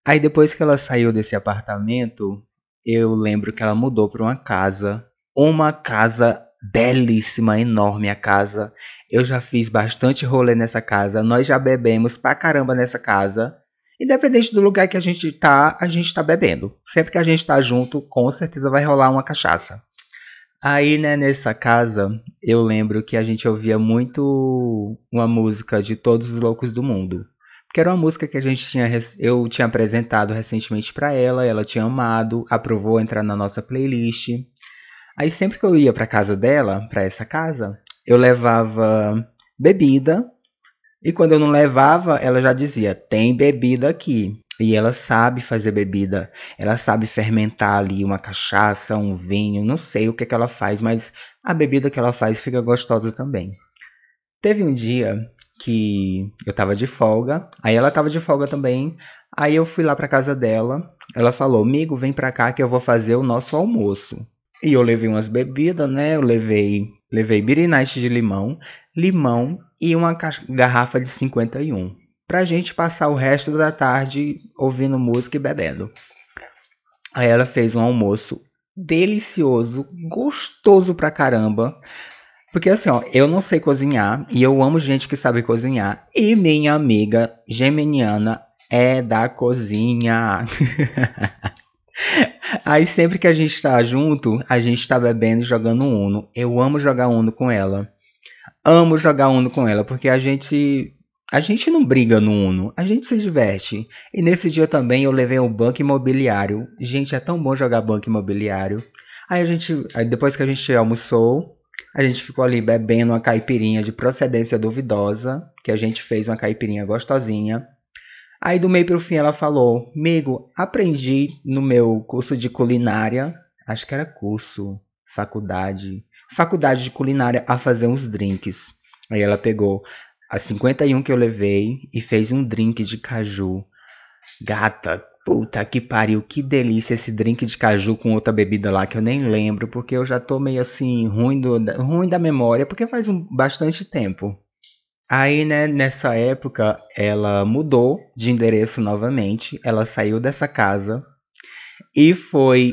Aí depois que ela saiu desse apartamento, eu lembro que ela mudou para uma casa, uma casa belíssima, enorme a casa. Eu já fiz bastante rolê nessa casa, nós já bebemos pra caramba nessa casa. Independente do lugar que a gente tá, a gente tá bebendo. Sempre que a gente tá junto, com certeza vai rolar uma cachaça. Aí, né, nessa casa, eu lembro que a gente ouvia muito uma música de Todos os Loucos do Mundo. Que era uma música que a gente tinha, eu tinha apresentado recentemente para ela, ela tinha amado, aprovou entrar na nossa playlist. Aí sempre que eu ia para casa dela, para essa casa, eu levava bebida e quando eu não levava, ela já dizia: tem bebida aqui. E ela sabe fazer bebida. Ela sabe fermentar ali uma cachaça, um vinho. Não sei o que, que ela faz, mas a bebida que ela faz fica gostosa também. Teve um dia que eu tava de folga, aí ela tava de folga também. Aí eu fui lá pra casa dela. Ela falou: Amigo, vem pra cá que eu vou fazer o nosso almoço. E eu levei umas bebidas, né? Eu levei, levei birinite de limão, limão e uma garrafa de 51. Pra gente passar o resto da tarde ouvindo música e bebendo. Aí ela fez um almoço delicioso, gostoso pra caramba. Porque assim, ó, eu não sei cozinhar e eu amo gente que sabe cozinhar. E minha amiga geminiana é da cozinha. Aí sempre que a gente tá junto, a gente tá bebendo e jogando Uno. Eu amo jogar Uno com ela. Amo jogar Uno com ela, porque a gente. A gente não briga no Uno, a gente se diverte. E nesse dia também eu levei o banco imobiliário. Gente, é tão bom jogar banco imobiliário. Aí a gente. Aí depois que a gente almoçou, a gente ficou ali bebendo uma caipirinha de procedência duvidosa. Que a gente fez uma caipirinha gostosinha. Aí do meio pro fim ela falou: Amigo, aprendi no meu curso de culinária, acho que era curso, faculdade, faculdade de culinária, a fazer uns drinks. Aí ela pegou as 51 que eu levei e fez um drink de caju. Gata, puta que pariu, que delícia esse drink de caju com outra bebida lá que eu nem lembro, porque eu já tô meio assim, ruim, do, ruim da memória, porque faz um, bastante tempo. Aí, né, nessa época, ela mudou de endereço novamente, ela saiu dessa casa e foi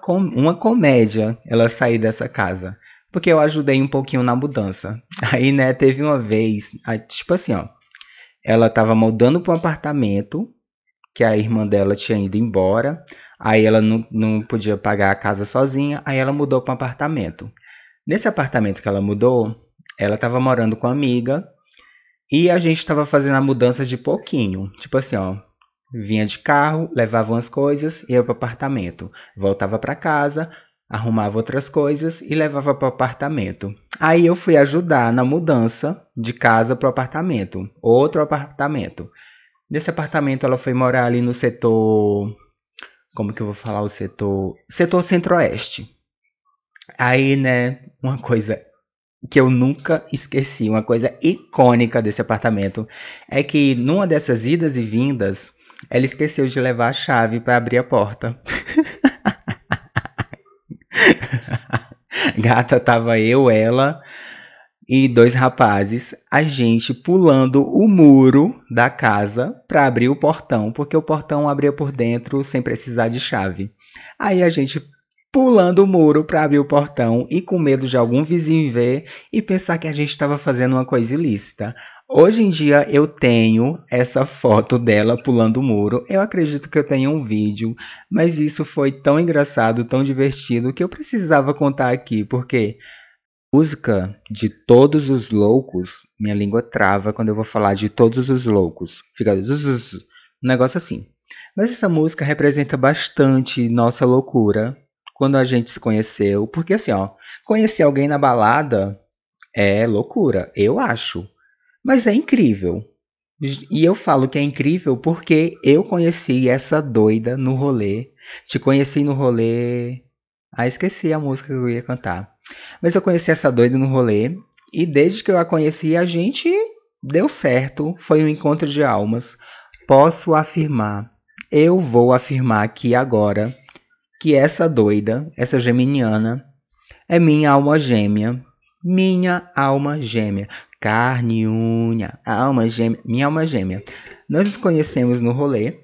com uma comédia ela sair dessa casa. Porque eu ajudei um pouquinho na mudança. Aí, né, teve uma vez, tipo assim, ó. Ela tava mudando para um apartamento que a irmã dela tinha ido embora. Aí ela não, não podia pagar a casa sozinha. Aí ela mudou para um apartamento. Nesse apartamento que ela mudou, ela estava morando com uma amiga e a gente estava fazendo a mudança de pouquinho. Tipo assim, ó. Vinha de carro, levava umas coisas, ia para o apartamento. Voltava para casa, arrumava outras coisas e levava para o apartamento. Aí eu fui ajudar na mudança de casa para o apartamento. Outro apartamento. Nesse apartamento ela foi morar ali no setor. Como que eu vou falar o setor? Setor centro-oeste. Aí, né, uma coisa que eu nunca esqueci, uma coisa icônica desse apartamento, é que numa dessas idas e vindas, ela esqueceu de levar a chave para abrir a porta. Gata, tava eu, ela e dois rapazes, a gente pulando o muro da casa para abrir o portão, porque o portão abria por dentro sem precisar de chave. Aí a gente pulando o muro para abrir o portão e com medo de algum vizinho ver e pensar que a gente estava fazendo uma coisa ilícita. Hoje em dia eu tenho essa foto dela pulando o muro. Eu acredito que eu tenha um vídeo, mas isso foi tão engraçado, tão divertido que eu precisava contar aqui, porque música de todos os loucos, minha língua trava quando eu vou falar de todos os loucos. Fica um negócio assim. Mas essa música representa bastante nossa loucura quando a gente se conheceu, porque assim, ó, conhecer alguém na balada é loucura, eu acho. Mas é incrível. E eu falo que é incrível porque eu conheci essa doida no rolê. Te conheci no rolê. Ah, esqueci a música que eu ia cantar. Mas eu conheci essa doida no rolê. E desde que eu a conheci, a gente deu certo. Foi um encontro de almas. Posso afirmar, eu vou afirmar aqui agora que essa doida, essa geminiana, é minha alma gêmea. Minha alma gêmea. Carne, unha, alma gêmea. Minha alma gêmea. Nós nos conhecemos no rolê.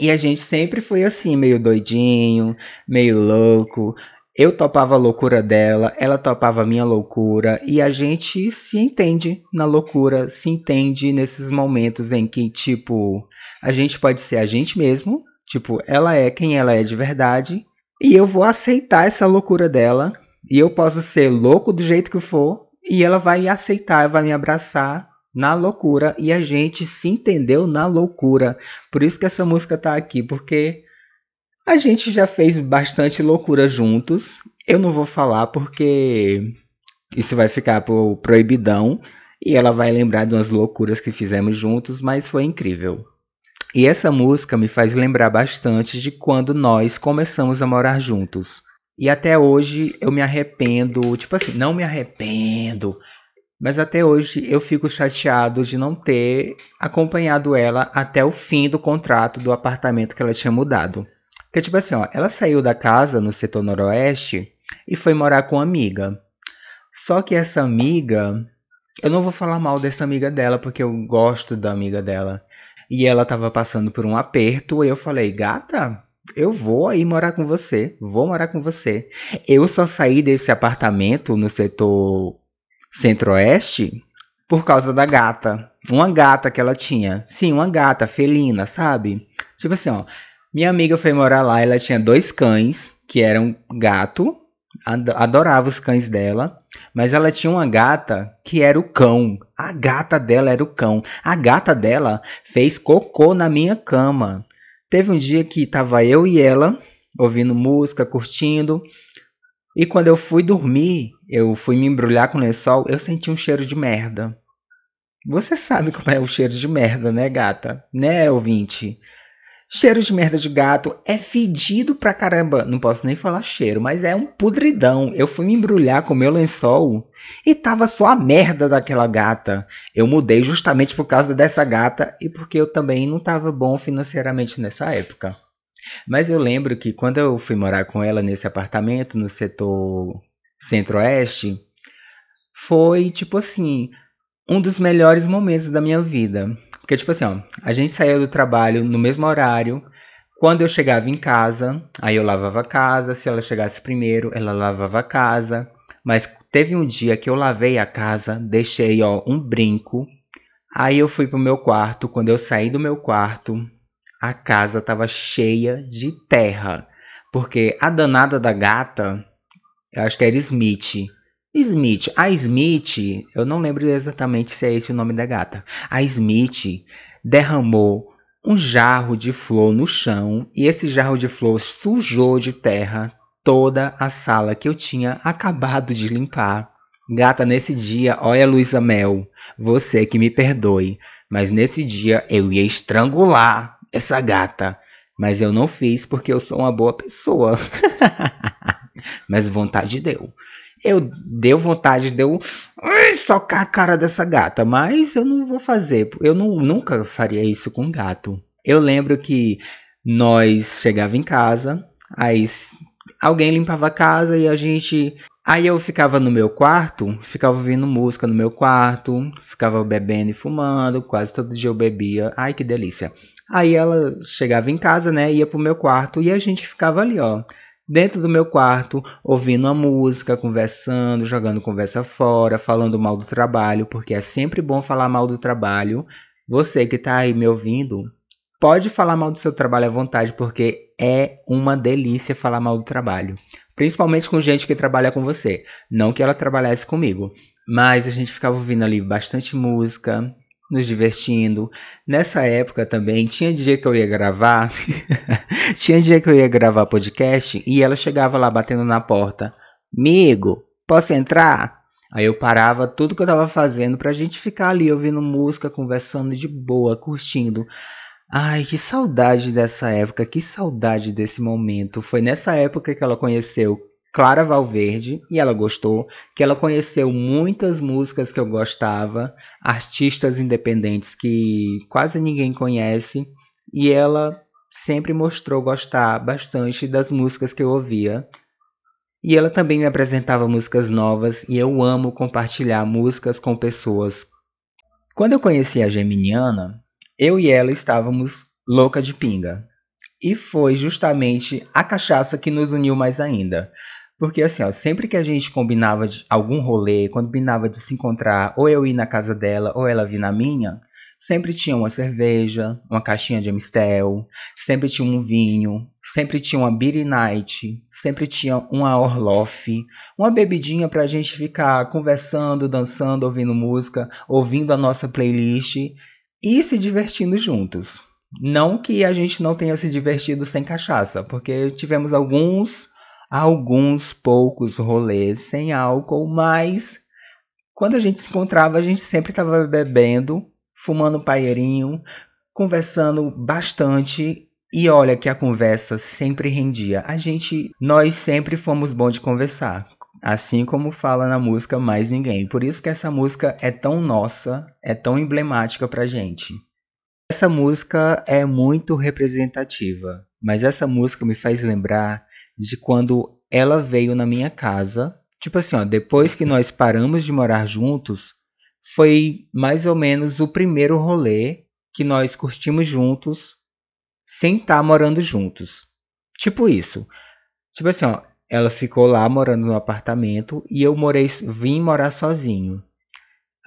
E a gente sempre foi assim, meio doidinho, meio louco. Eu topava a loucura dela, ela topava a minha loucura, e a gente se entende na loucura, se entende nesses momentos em que, tipo, a gente pode ser a gente mesmo, Tipo, ela é quem ela é de verdade. E eu vou aceitar essa loucura dela. E eu posso ser louco do jeito que for. E ela vai me aceitar, vai me abraçar na loucura. E a gente se entendeu na loucura. Por isso que essa música tá aqui. Porque a gente já fez bastante loucura juntos. Eu não vou falar porque isso vai ficar pro proibidão. E ela vai lembrar de umas loucuras que fizemos juntos. Mas foi incrível. E essa música me faz lembrar bastante de quando nós começamos a morar juntos. E até hoje eu me arrependo, tipo assim, não me arrependo, mas até hoje eu fico chateado de não ter acompanhado ela até o fim do contrato do apartamento que ela tinha mudado. Porque, tipo assim, ó, ela saiu da casa no setor noroeste e foi morar com uma amiga. Só que essa amiga, eu não vou falar mal dessa amiga dela, porque eu gosto da amiga dela e ela tava passando por um aperto, e eu falei, gata, eu vou aí morar com você, vou morar com você. Eu só saí desse apartamento no setor centro-oeste por causa da gata. Uma gata que ela tinha. Sim, uma gata felina, sabe? Tipo assim, ó. Minha amiga foi morar lá, ela tinha dois cães, que eram gato adorava os cães dela, mas ela tinha uma gata que era o cão. A gata dela era o cão. A gata dela fez cocô na minha cama. Teve um dia que tava eu e ela ouvindo música, curtindo. E quando eu fui dormir, eu fui me embrulhar com o lençol, eu senti um cheiro de merda. Você sabe como é o cheiro de merda, né, gata? Né, ouvinte? Cheiro de merda de gato é fedido pra caramba. Não posso nem falar cheiro, mas é um pudridão. Eu fui me embrulhar com meu lençol e tava só a merda daquela gata. Eu mudei justamente por causa dessa gata e porque eu também não tava bom financeiramente nessa época. Mas eu lembro que quando eu fui morar com ela nesse apartamento no setor centro-oeste, foi tipo assim, um dos melhores momentos da minha vida. Porque, tipo assim, ó, a gente saía do trabalho no mesmo horário. Quando eu chegava em casa, aí eu lavava a casa. Se ela chegasse primeiro, ela lavava a casa. Mas teve um dia que eu lavei a casa, deixei, ó, um brinco. Aí eu fui pro meu quarto. Quando eu saí do meu quarto, a casa tava cheia de terra. Porque a danada da gata, eu acho que era Smith, Smith. A Smith, eu não lembro exatamente se é esse o nome da gata. A Smith derramou um jarro de flor no chão e esse jarro de flor sujou de terra toda a sala que eu tinha acabado de limpar. Gata, nesse dia, olha Luísa Mel, você que me perdoe, mas nesse dia eu ia estrangular essa gata. Mas eu não fiz porque eu sou uma boa pessoa. mas vontade deu. Eu deu vontade de eu socar a cara dessa gata, mas eu não vou fazer. Eu não, nunca faria isso com gato. Eu lembro que nós chegava em casa, aí alguém limpava a casa e a gente. Aí eu ficava no meu quarto, ficava ouvindo música no meu quarto, ficava bebendo e fumando, quase todo dia eu bebia. Ai que delícia. Aí ela chegava em casa, né, ia pro meu quarto e a gente ficava ali, ó dentro do meu quarto, ouvindo uma música, conversando, jogando conversa fora, falando mal do trabalho, porque é sempre bom falar mal do trabalho. Você que tá aí me ouvindo, pode falar mal do seu trabalho à vontade, porque é uma delícia falar mal do trabalho. Principalmente com gente que trabalha com você. Não que ela trabalhasse comigo. Mas a gente ficava ouvindo ali bastante música, nos divertindo. Nessa época também tinha dia que eu ia gravar, tinha dia que eu ia gravar podcast e ela chegava lá batendo na porta. Amigo, posso entrar? Aí eu parava tudo que eu tava fazendo pra gente ficar ali ouvindo música, conversando de boa, curtindo. Ai, que saudade dessa época, que saudade desse momento. Foi nessa época que ela conheceu Clara Valverde e ela gostou, que ela conheceu muitas músicas que eu gostava, artistas independentes que quase ninguém conhece, e ela sempre mostrou gostar bastante das músicas que eu ouvia. E ela também me apresentava músicas novas e eu amo compartilhar músicas com pessoas. Quando eu conheci a Geminiana, eu e ela estávamos louca de pinga. E foi justamente a cachaça que nos uniu mais ainda. Porque assim, ó, sempre que a gente combinava de algum rolê, combinava de se encontrar, ou eu ir na casa dela, ou ela vir na minha, sempre tinha uma cerveja, uma caixinha de Amistel, sempre tinha um vinho, sempre tinha uma Beer Night, sempre tinha uma Orloff, uma bebidinha pra gente ficar conversando, dançando, ouvindo música, ouvindo a nossa playlist e se divertindo juntos. Não que a gente não tenha se divertido sem cachaça, porque tivemos alguns alguns poucos rolês sem álcool, mas quando a gente se encontrava, a gente sempre estava bebendo, fumando paeirinho, conversando bastante. E olha que a conversa sempre rendia. A gente, nós sempre fomos bons de conversar, assim como fala na música Mais Ninguém. Por isso que essa música é tão nossa, é tão emblemática pra gente. Essa música é muito representativa, mas essa música me faz lembrar de quando ela veio na minha casa. Tipo assim, ó, depois que nós paramos de morar juntos, foi mais ou menos o primeiro rolê que nós curtimos juntos sem estar tá morando juntos. Tipo isso. Tipo assim, ó, ela ficou lá morando no apartamento e eu morei, vim morar sozinho.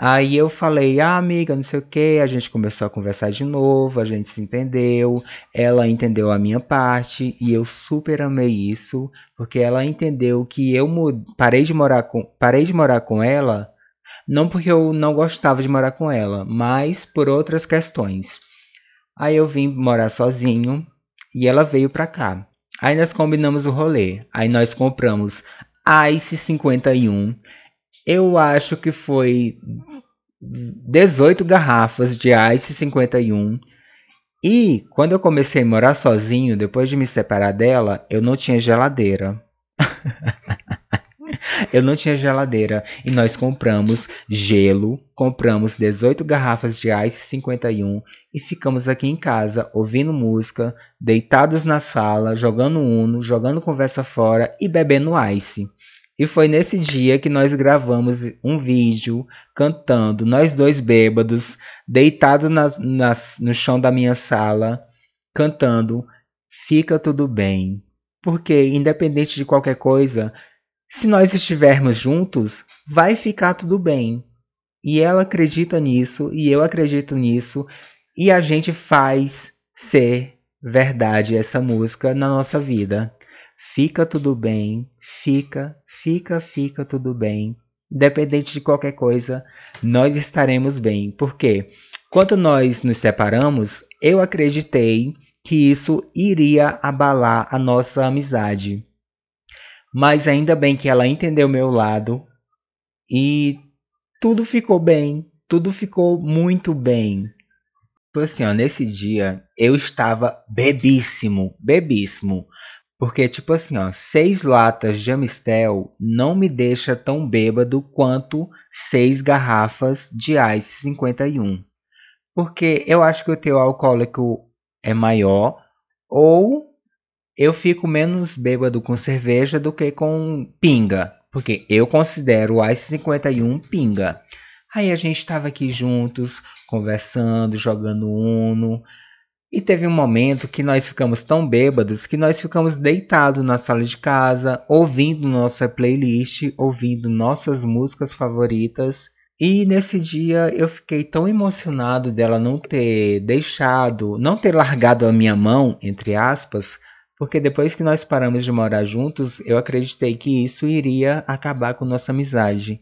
Aí eu falei, ah, amiga, não sei o que, a gente começou a conversar de novo, a gente se entendeu, ela entendeu a minha parte e eu super amei isso, porque ela entendeu que eu parei de morar com, parei de morar com ela, não porque eu não gostava de morar com ela, mas por outras questões. Aí eu vim morar sozinho e ela veio pra cá. Aí nós combinamos o rolê. Aí nós compramos Ice 51 eu acho que foi 18 garrafas de Ice 51. E quando eu comecei a morar sozinho, depois de me separar dela, eu não tinha geladeira. eu não tinha geladeira e nós compramos gelo, compramos 18 garrafas de Ice 51 e ficamos aqui em casa ouvindo música, deitados na sala, jogando Uno, jogando conversa fora e bebendo Ice. E foi nesse dia que nós gravamos um vídeo cantando, nós dois bêbados, deitados nas, nas, no chão da minha sala, cantando Fica Tudo Bem. Porque, independente de qualquer coisa, se nós estivermos juntos, vai ficar tudo bem. E ela acredita nisso, e eu acredito nisso, e a gente faz ser verdade essa música na nossa vida. Fica tudo bem, fica, fica, fica tudo bem. Independente de qualquer coisa, nós estaremos bem. Porque quando nós nos separamos, eu acreditei que isso iria abalar a nossa amizade. Mas ainda bem que ela entendeu meu lado e tudo ficou bem, tudo ficou muito bem. Tipo assim, ó, nesse dia eu estava bebíssimo, bebíssimo. Porque, tipo assim, ó, seis latas de Amistel não me deixa tão bêbado quanto seis garrafas de Ice 51. Porque eu acho que o teu alcoólico é maior, ou eu fico menos bêbado com cerveja do que com pinga. Porque eu considero o Ice 51 pinga. Aí a gente estava aqui juntos, conversando, jogando Uno, E teve um momento que nós ficamos tão bêbados que nós ficamos deitados na sala de casa, ouvindo nossa playlist, ouvindo nossas músicas favoritas. E nesse dia eu fiquei tão emocionado dela não ter deixado, não ter largado a minha mão, entre aspas, porque depois que nós paramos de morar juntos, eu acreditei que isso iria acabar com nossa amizade.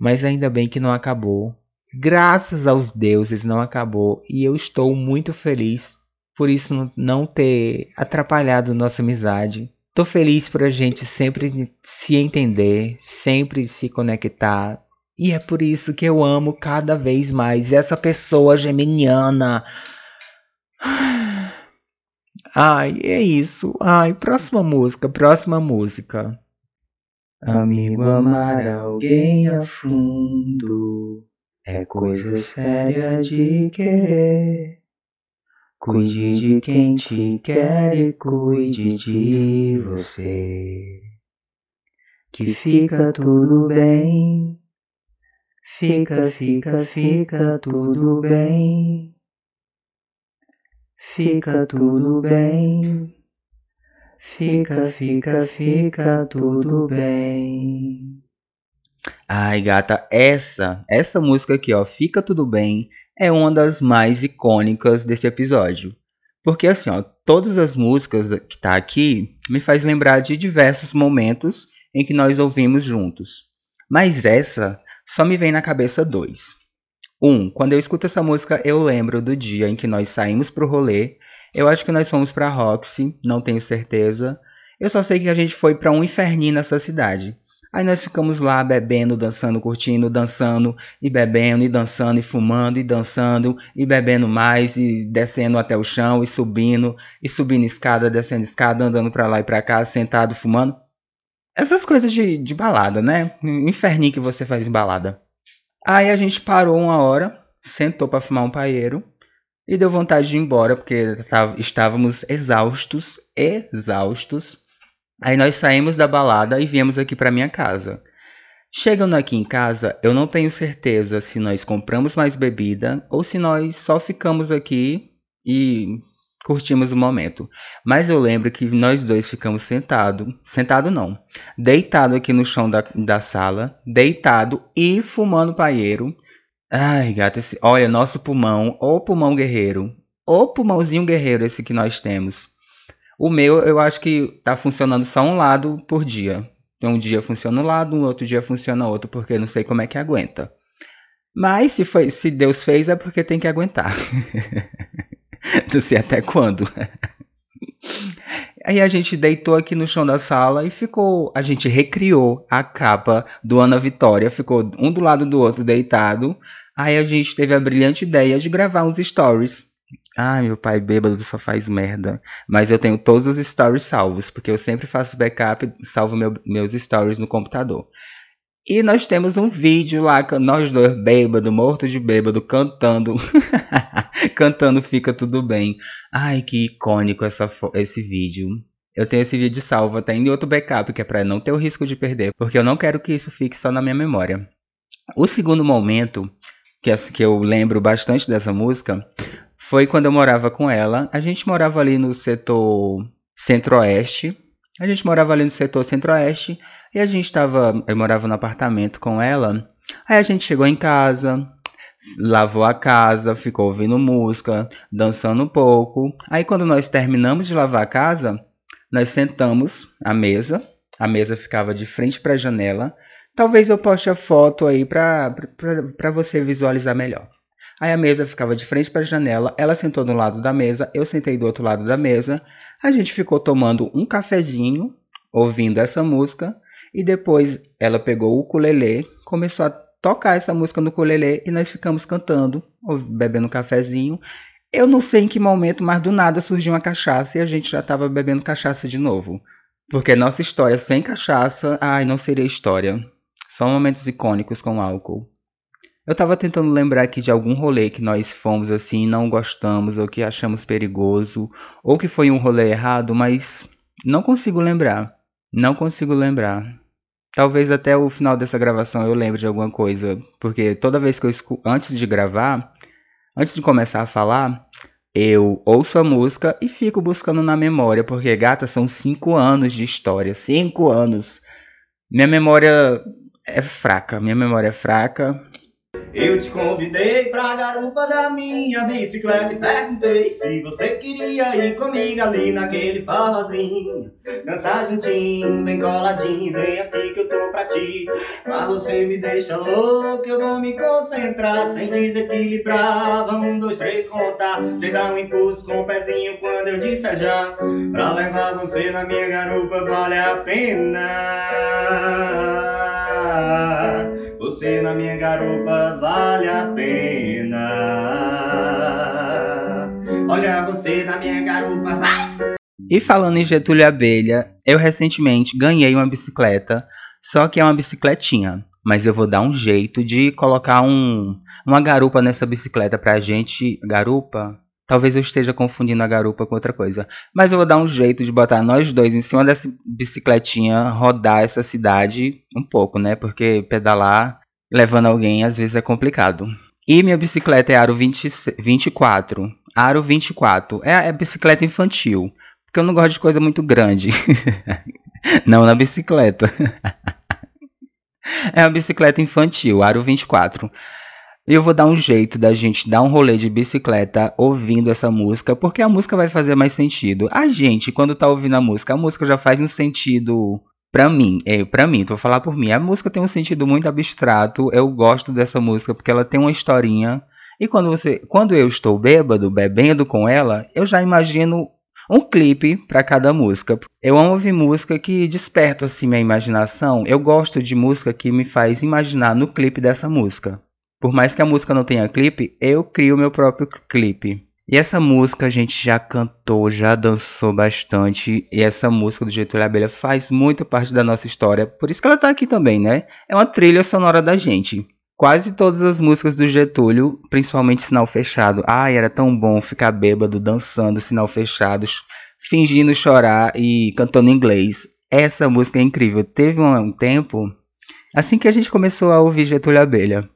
Mas ainda bem que não acabou. Graças aos deuses não acabou e eu estou muito feliz por isso não ter atrapalhado nossa amizade. Tô feliz por a gente sempre se entender, sempre se conectar. E é por isso que eu amo cada vez mais essa pessoa geminiana. Ai, é isso. Ai, próxima música, próxima música. Amigo, amar alguém a fundo é coisa séria de querer. Cuide de quem te quer e cuide de você. Que fica tudo bem. Fica, fica, fica tudo bem. Fica tudo bem. Fica, fica, fica tudo bem. Ai, gata, essa, essa música aqui, ó, Fica Tudo Bem, é uma das mais icônicas desse episódio. Porque assim, ó, todas as músicas que tá aqui me faz lembrar de diversos momentos em que nós ouvimos juntos. Mas essa só me vem na cabeça dois. Um, quando eu escuto essa música, eu lembro do dia em que nós saímos pro rolê. Eu acho que nós fomos pra Roxy, não tenho certeza. Eu só sei que a gente foi para um inferninho nessa cidade. Aí nós ficamos lá bebendo, dançando, curtindo, dançando e bebendo e dançando e fumando e dançando e bebendo mais e descendo até o chão e subindo e subindo escada, descendo escada, andando para lá e para cá, sentado, fumando. Essas coisas de, de balada, né? Inferninho que você faz em balada. Aí a gente parou uma hora, sentou para fumar um paeiro e deu vontade de ir embora porque estávamos exaustos, exaustos. Aí nós saímos da balada e viemos aqui para minha casa. Chegando aqui em casa, eu não tenho certeza se nós compramos mais bebida ou se nós só ficamos aqui e curtimos o momento. Mas eu lembro que nós dois ficamos sentado, sentado não, deitado aqui no chão da, da sala, deitado e fumando paeiro. Ai, gato, esse, olha, nosso pulmão, ou pulmão guerreiro, ou pulmãozinho guerreiro esse que nós temos. O meu, eu acho que tá funcionando só um lado por dia. Um dia funciona um lado, um outro dia funciona outro, porque não sei como é que aguenta. Mas se, foi, se Deus fez, é porque tem que aguentar. não sei até quando. Aí a gente deitou aqui no chão da sala e ficou. A gente recriou a capa do Ana Vitória, ficou um do lado do outro deitado. Aí a gente teve a brilhante ideia de gravar uns stories ah, meu pai bêbado só faz merda. Mas eu tenho todos os stories salvos, porque eu sempre faço backup salvo meu, meus stories no computador. E nós temos um vídeo lá, nós dois bêbado, morto de bêbado, cantando. cantando Fica Tudo Bem. Ai, que icônico essa, esse vídeo. Eu tenho esse vídeo salvo até em outro backup, que é pra não ter o risco de perder, porque eu não quero que isso fique só na minha memória. O segundo momento que, que eu lembro bastante dessa música foi quando eu morava com ela. A gente morava ali no setor centro-oeste. A gente morava ali no setor centro-oeste e a gente estava, eu morava no apartamento com ela. Aí a gente chegou em casa, lavou a casa, ficou ouvindo música, dançando um pouco. Aí quando nós terminamos de lavar a casa, nós sentamos à mesa. A mesa ficava de frente para a janela. Talvez eu poste a foto aí para você visualizar melhor. Aí a mesa ficava de frente para a janela, ela sentou do lado da mesa, eu sentei do outro lado da mesa. A gente ficou tomando um cafezinho, ouvindo essa música, e depois ela pegou o ukulele, começou a tocar essa música no ukulele e nós ficamos cantando, bebendo um cafezinho. Eu não sei em que momento, mas do nada surgiu uma cachaça e a gente já estava bebendo cachaça de novo. Porque nossa história sem cachaça, ai, não seria história. Só momentos icônicos com álcool. Eu tava tentando lembrar aqui de algum rolê que nós fomos assim e não gostamos, ou que achamos perigoso, ou que foi um rolê errado, mas não consigo lembrar. Não consigo lembrar. Talvez até o final dessa gravação eu lembre de alguma coisa, porque toda vez que eu escuto, antes de gravar, antes de começar a falar, eu ouço a música e fico buscando na memória, porque, gata, são cinco anos de história. Cinco anos. Minha memória é fraca, minha memória é fraca. Eu te convidei pra garupa da minha bicicleta e perguntei se você queria ir comigo ali naquele forrozinho. Dançar juntinho, bem coladinho, vem aqui que eu tô pra ti. Mas você me deixa louco, eu vou me concentrar sem desequilibrar. Vamos um, dois, três, contar. Você dá um impulso com o pezinho quando eu disser já. Pra levar você na minha garupa vale a pena. Você na minha garupa vale a pena. Olha você na minha garupa, vai! E falando em Getúlio Abelha, eu recentemente ganhei uma bicicleta, só que é uma bicicletinha. Mas eu vou dar um jeito de colocar um, uma garupa nessa bicicleta pra gente. Garupa? Talvez eu esteja confundindo a garupa com outra coisa. Mas eu vou dar um jeito de botar nós dois em cima dessa bicicletinha, rodar essa cidade um pouco, né? Porque pedalar levando alguém às vezes é complicado. E minha bicicleta é aro 20, 24. Aro 24. É, é bicicleta infantil. Porque eu não gosto de coisa muito grande. não na bicicleta. é uma bicicleta infantil, aro 24. Eu vou dar um jeito da gente dar um rolê de bicicleta ouvindo essa música, porque a música vai fazer mais sentido. A gente, quando tá ouvindo a música, a música já faz um sentido Pra mim, é, pra mim, vou falar por mim. A música tem um sentido muito abstrato. Eu gosto dessa música porque ela tem uma historinha. E quando você, quando eu estou bêbado, bebendo com ela, eu já imagino um clipe para cada música. Eu amo ouvir música que desperta assim minha imaginação. Eu gosto de música que me faz imaginar no clipe dessa música. Por mais que a música não tenha clipe, eu crio meu próprio clipe. E essa música a gente já cantou, já dançou bastante. E essa música do Getúlio Abelha faz muito parte da nossa história. Por isso que ela tá aqui também, né? É uma trilha sonora da gente. Quase todas as músicas do Getúlio, principalmente Sinal Fechado. Ai, era tão bom ficar bêbado, dançando Sinal Fechado, fingindo chorar e cantando inglês. Essa música é incrível. Teve um tempo, assim que a gente começou a ouvir Getúlio Abelha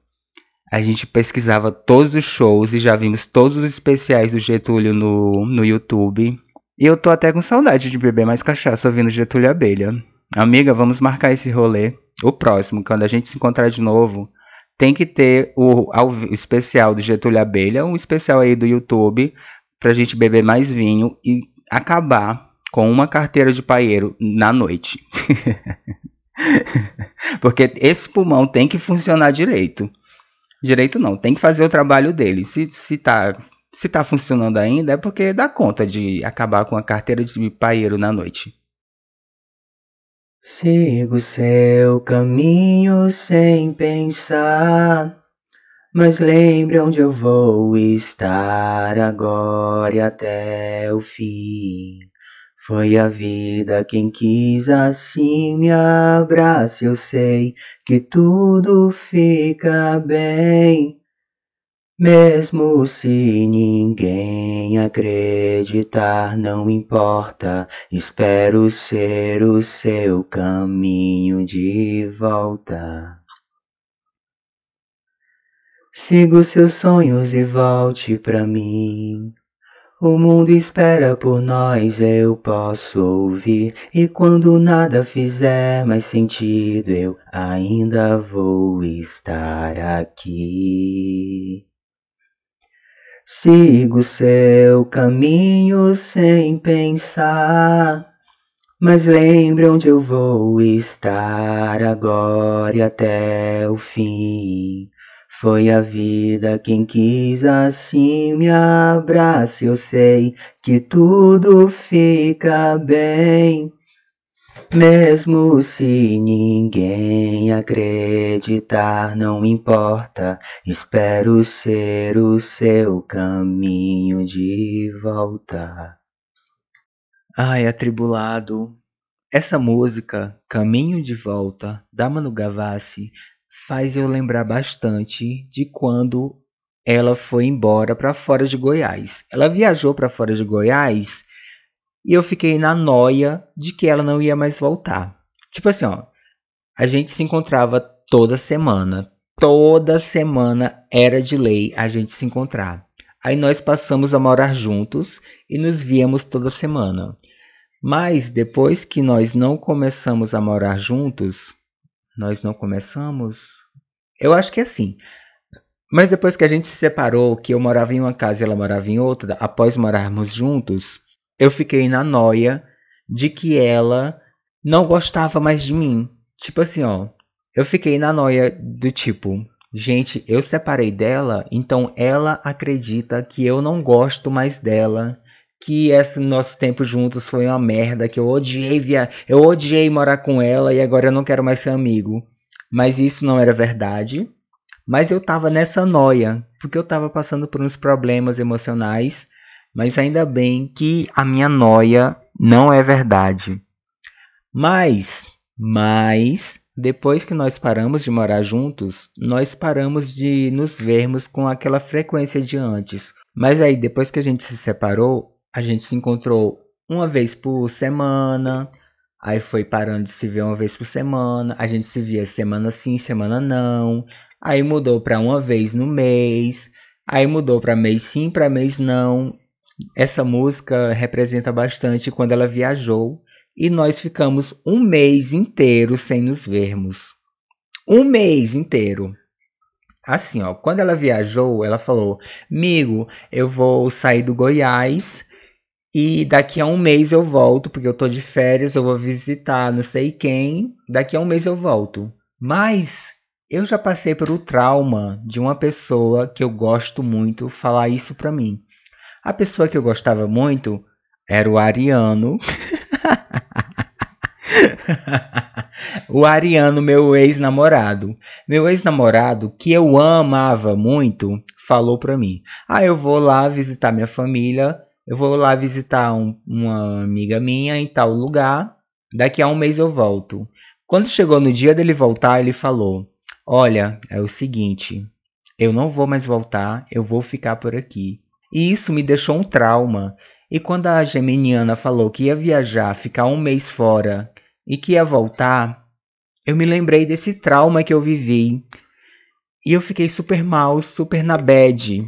a gente pesquisava todos os shows e já vimos todos os especiais do Getúlio no, no YouTube. E eu tô até com saudade de beber mais cachaça ouvindo Getúlio Abelha. Amiga, vamos marcar esse rolê. O próximo, quando a gente se encontrar de novo, tem que ter o, o especial do Getúlio Abelha, um especial aí do YouTube, pra gente beber mais vinho e acabar com uma carteira de paieiro na noite. Porque esse pulmão tem que funcionar direito. Direito não, tem que fazer o trabalho dele. Se, se, tá, se tá funcionando ainda, é porque dá conta de acabar com a carteira de paieiro na noite. Sigo seu caminho sem pensar, mas lembre onde eu vou estar agora e até o fim. Foi a vida quem quis assim me abrace, eu sei que tudo fica bem. Mesmo se ninguém acreditar, não importa, espero ser o seu caminho de volta. Siga os seus sonhos e volte pra mim. O mundo espera por nós, eu posso ouvir. E quando nada fizer mais sentido, eu ainda vou estar aqui. Sigo seu caminho sem pensar. Mas lembre onde eu vou estar agora e até o fim. Foi a vida quem quis assim me abrace. Eu sei que tudo fica bem. Mesmo se ninguém acreditar, não importa. Espero ser o seu caminho de volta. Ai, atribulado. Essa música, Caminho de Volta, da Manu Gavassi, faz eu lembrar bastante de quando ela foi embora para fora de Goiás. Ela viajou para fora de Goiás e eu fiquei na noia de que ela não ia mais voltar. Tipo assim, ó, a gente se encontrava toda semana. Toda semana era de lei a gente se encontrar. Aí nós passamos a morar juntos e nos víamos toda semana. Mas depois que nós não começamos a morar juntos, nós não começamos? Eu acho que é assim. Mas depois que a gente se separou, que eu morava em uma casa e ela morava em outra, após morarmos juntos, eu fiquei na noia de que ela não gostava mais de mim. Tipo assim, ó. Eu fiquei na noia do tipo, gente, eu separei dela, então ela acredita que eu não gosto mais dela, que esse nosso tempo juntos foi uma merda, que eu odiei via... eu odiei morar com ela e agora eu não quero mais ser amigo. Mas isso não era verdade. Mas eu tava nessa noia, porque eu tava passando por uns problemas emocionais, mas ainda bem que a minha noia não é verdade. Mas, mas, depois que nós paramos de morar juntos, nós paramos de nos vermos com aquela frequência de antes. Mas aí, depois que a gente se separou, a gente se encontrou uma vez por semana, aí foi parando de se ver uma vez por semana, a gente se via semana sim, semana não, Aí mudou para uma vez no mês. Aí mudou para mês sim, para mês não. Essa música representa bastante quando ela viajou e nós ficamos um mês inteiro sem nos vermos. Um mês inteiro. Assim, ó, quando ela viajou, ela falou: "Amigo, eu vou sair do Goiás e daqui a um mês eu volto, porque eu tô de férias, eu vou visitar não sei quem. Daqui a um mês eu volto." Mas eu já passei pelo trauma de uma pessoa que eu gosto muito falar isso pra mim. A pessoa que eu gostava muito era o Ariano. o Ariano, meu ex-namorado. Meu ex-namorado, que eu amava muito, falou pra mim: Ah, eu vou lá visitar minha família. Eu vou lá visitar um, uma amiga minha em tal lugar. Daqui a um mês eu volto. Quando chegou no dia dele voltar, ele falou: Olha, é o seguinte, eu não vou mais voltar, eu vou ficar por aqui. E isso me deixou um trauma. E quando a geminiana falou que ia viajar, ficar um mês fora e que ia voltar, eu me lembrei desse trauma que eu vivi. E eu fiquei super mal, super na bad.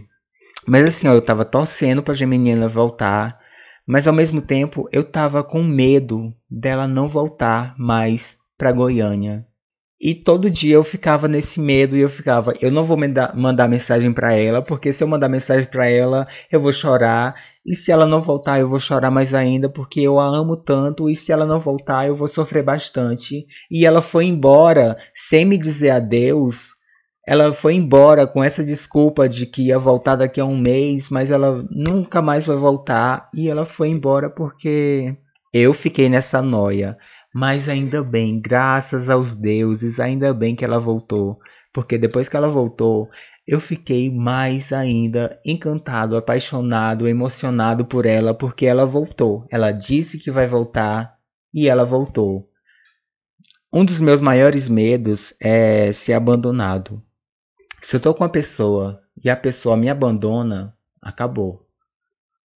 Mas assim, ó, eu tava torcendo pra geminiana voltar, mas ao mesmo tempo eu tava com medo dela não voltar mais pra Goiânia. E todo dia eu ficava nesse medo e eu ficava, eu não vou mandar, mandar mensagem para ela, porque se eu mandar mensagem para ela, eu vou chorar. E se ela não voltar, eu vou chorar mais ainda, porque eu a amo tanto. E se ela não voltar, eu vou sofrer bastante. E ela foi embora sem me dizer adeus. Ela foi embora com essa desculpa de que ia voltar daqui a um mês, mas ela nunca mais vai voltar. E ela foi embora porque eu fiquei nessa noia. Mas ainda bem, graças aos deuses, ainda bem que ela voltou. Porque depois que ela voltou, eu fiquei mais ainda encantado, apaixonado, emocionado por ela, porque ela voltou. Ela disse que vai voltar e ela voltou. Um dos meus maiores medos é ser abandonado. Se eu tô com uma pessoa e a pessoa me abandona, acabou.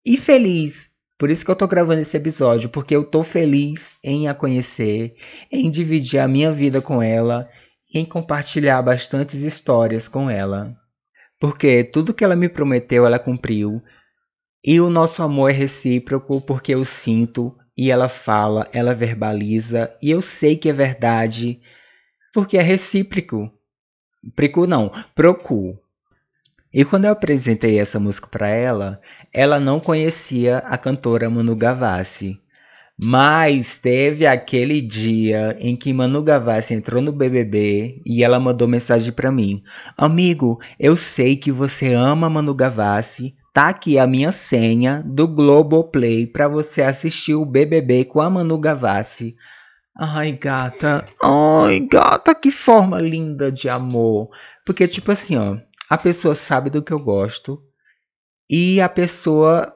E feliz por isso que eu tô gravando esse episódio, porque eu tô feliz em a conhecer, em dividir a minha vida com ela e em compartilhar bastantes histórias com ela. Porque tudo que ela me prometeu, ela cumpriu. E o nosso amor é recíproco porque eu sinto e ela fala, ela verbaliza e eu sei que é verdade porque é recíproco. Prico não, procu. E quando eu apresentei essa música para ela, ela não conhecia a cantora Manu Gavassi. Mas teve aquele dia em que Manu Gavassi entrou no BBB e ela mandou mensagem para mim: Amigo, eu sei que você ama Manu Gavassi. Tá aqui a minha senha do Globoplay para você assistir o BBB com a Manu Gavassi. Ai, gata. Ai, gata, que forma linda de amor. Porque, tipo assim, ó, a pessoa sabe do que eu gosto e a pessoa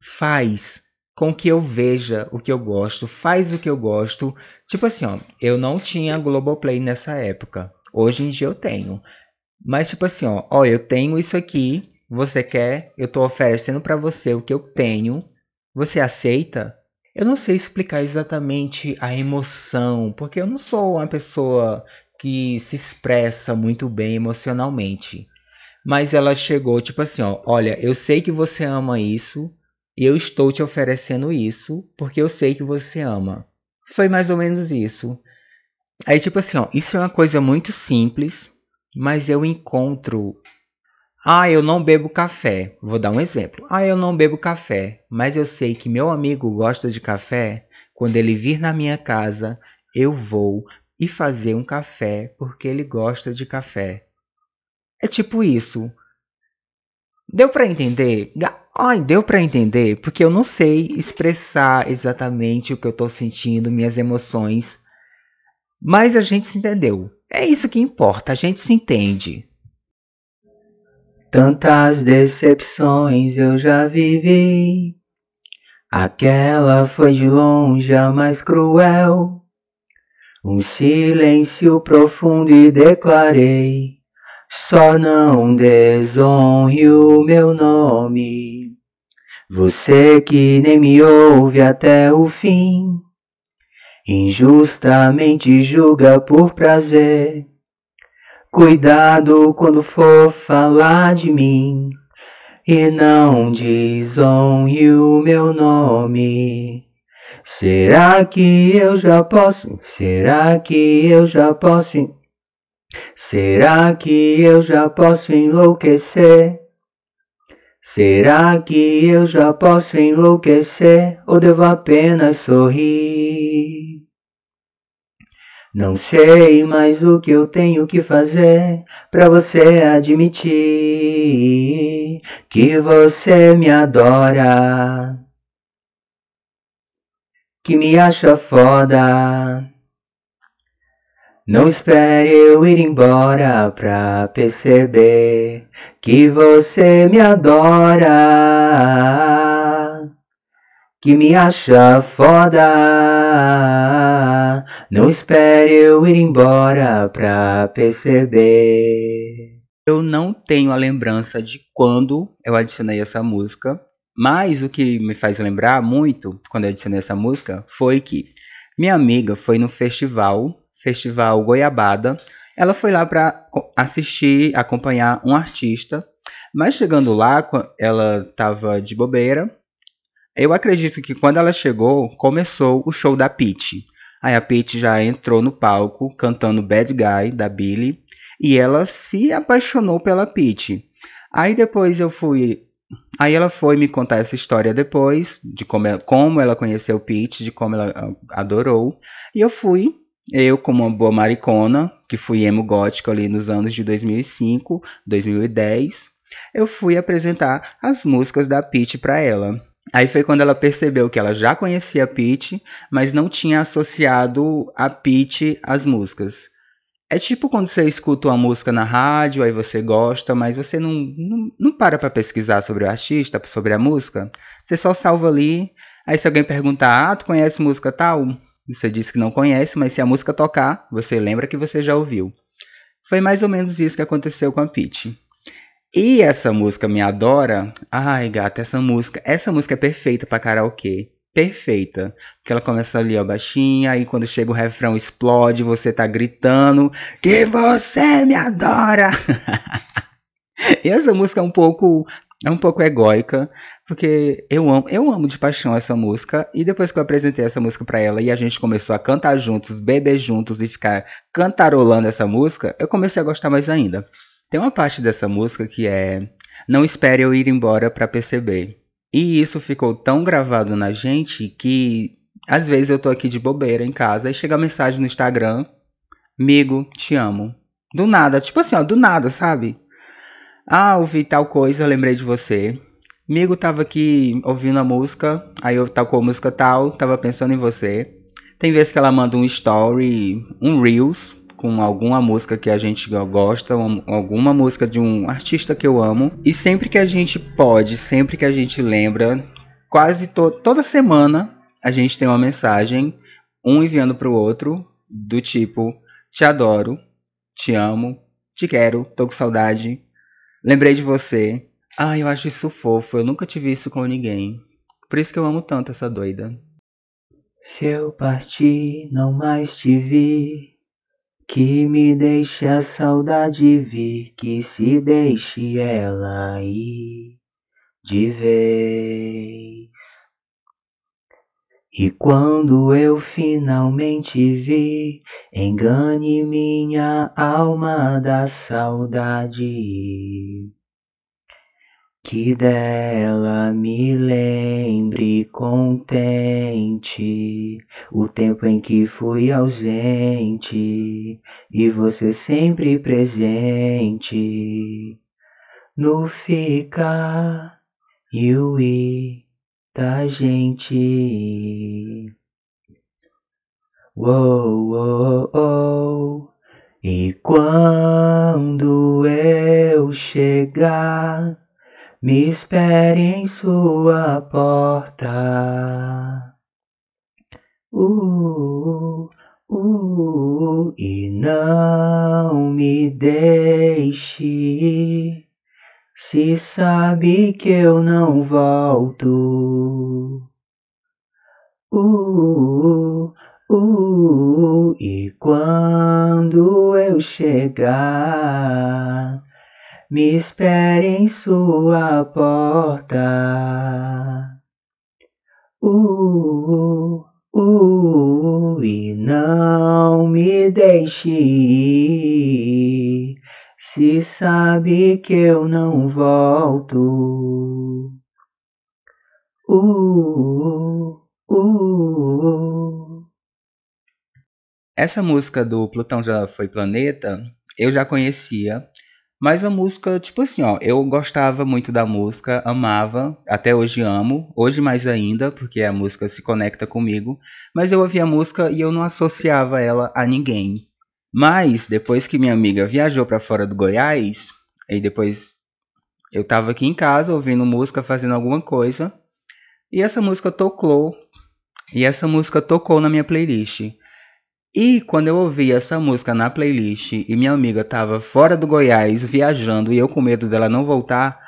faz com que eu veja o que eu gosto, faz o que eu gosto. Tipo assim, ó, eu não tinha Globoplay nessa época. Hoje em dia eu tenho. Mas tipo assim, ó, ó, eu tenho isso aqui, você quer? Eu tô oferecendo para você o que eu tenho. Você aceita? Eu não sei explicar exatamente a emoção, porque eu não sou uma pessoa que se expressa muito bem emocionalmente. Mas ela chegou, tipo assim, ó, olha, eu sei que você ama isso, e eu estou te oferecendo isso, porque eu sei que você ama. Foi mais ou menos isso. Aí, tipo assim, ó, isso é uma coisa muito simples, mas eu encontro. Ah, eu não bebo café. Vou dar um exemplo. Ah, eu não bebo café, mas eu sei que meu amigo gosta de café. Quando ele vir na minha casa, eu vou e fazer um café porque ele gosta de café. É tipo isso. Deu para entender? Ai, deu para entender, porque eu não sei expressar exatamente o que eu tô sentindo, minhas emoções. Mas a gente se entendeu. É isso que importa, a gente se entende. Tantas decepções eu já vivi. Aquela foi de longe a mais cruel. Um silêncio profundo e declarei: Só não desonre o meu nome. Você que nem me ouve até o fim, injustamente julga por prazer. Cuidado quando for falar de mim, e não desonre o meu nome. Será que eu já posso? Será que eu já posso? Será que eu já posso enlouquecer? Será que eu já posso enlouquecer ou devo apenas sorrir? Não sei mais o que eu tenho que fazer para você admitir que você me adora que me acha foda. Não espere eu ir embora pra perceber que você me adora, que me acha foda. Não espere eu ir embora pra perceber. Eu não tenho a lembrança de quando eu adicionei essa música, mas o que me faz lembrar muito, quando eu adicionei essa música, foi que minha amiga foi no festival, Festival Goiabada. Ela foi lá para assistir, acompanhar um artista. Mas chegando lá, ela estava de bobeira. Eu acredito que quando ela chegou, começou o show da Peach. Aí a Peach já entrou no palco cantando Bad Guy da Billy e ela se apaixonou pela Peach. Aí depois eu fui Aí ela foi me contar essa história depois, de como ela, como ela conheceu Pete, de como ela adorou. E eu fui, eu como uma boa maricona, que fui emo gótico ali nos anos de 2005, 2010, eu fui apresentar as músicas da Pete para ela. Aí foi quando ela percebeu que ela já conhecia a Pete, mas não tinha associado a Pete às músicas. É tipo quando você escuta uma música na rádio, aí você gosta, mas você não, não, não para pra pesquisar sobre o artista, sobre a música. Você só salva ali. Aí se alguém perguntar, ah, tu conhece música tal? Você diz que não conhece, mas se a música tocar, você lembra que você já ouviu. Foi mais ou menos isso que aconteceu com a Peach. E essa música Me Adora, ai gata, essa música, essa música é perfeita para karaokê perfeita. Porque ela começa ali, ó, baixinha, aí quando chega o refrão explode, você tá gritando que você me adora. e essa música é um pouco é um pouco egóica, porque eu amo, eu amo de paixão essa música, e depois que eu apresentei essa música para ela e a gente começou a cantar juntos, beber juntos e ficar cantarolando essa música, eu comecei a gostar mais ainda. Tem uma parte dessa música que é Não espere eu ir embora para perceber. E isso ficou tão gravado na gente que às vezes eu tô aqui de bobeira em casa e chega a mensagem no Instagram: Amigo, te amo. Do nada, tipo assim, ó, do nada, sabe? Ah, ouvi tal coisa, lembrei de você. Amigo tava aqui ouvindo a música, aí eu tocou a música tal, tava pensando em você. Tem vezes que ela manda um story, um Reels, com alguma música que a gente gosta, alguma música de um artista que eu amo. E sempre que a gente pode, sempre que a gente lembra, quase to toda semana a gente tem uma mensagem, um enviando para o outro, do tipo: Te adoro, te amo, te quero, tô com saudade, lembrei de você. Ah, eu acho isso fofo, eu nunca tive isso com ninguém. Por isso que eu amo tanto essa doida. Se eu partir, não mais te vi. Que me deixe a saudade vir, que se deixe ela ir de vez. E quando eu finalmente vi, engane minha alma da saudade. Que dela me lembre contente o tempo em que fui ausente e você sempre presente no ficar e o ir da gente. Uou, uou, uou. E quando eu chegar me espere em sua porta. Uh, uh, uh, e não me deixe, se sabe que eu não volto. Uh, uh, e quando eu chegar, me espere em sua porta. Uh, uh, uh, e não me deixe ir, se sabe que eu não volto. Uh, uh, uh. Essa música do Plutão já foi planeta, eu já conhecia, mas a música, tipo assim, ó, eu gostava muito da música, amava, até hoje amo, hoje mais ainda, porque a música se conecta comigo, mas eu ouvia a música e eu não associava ela a ninguém. Mas depois que minha amiga viajou para fora do Goiás, e depois eu tava aqui em casa ouvindo música, fazendo alguma coisa, e essa música tocou, e essa música tocou na minha playlist. E quando eu ouvi essa música na playlist e minha amiga tava fora do Goiás viajando e eu com medo dela não voltar,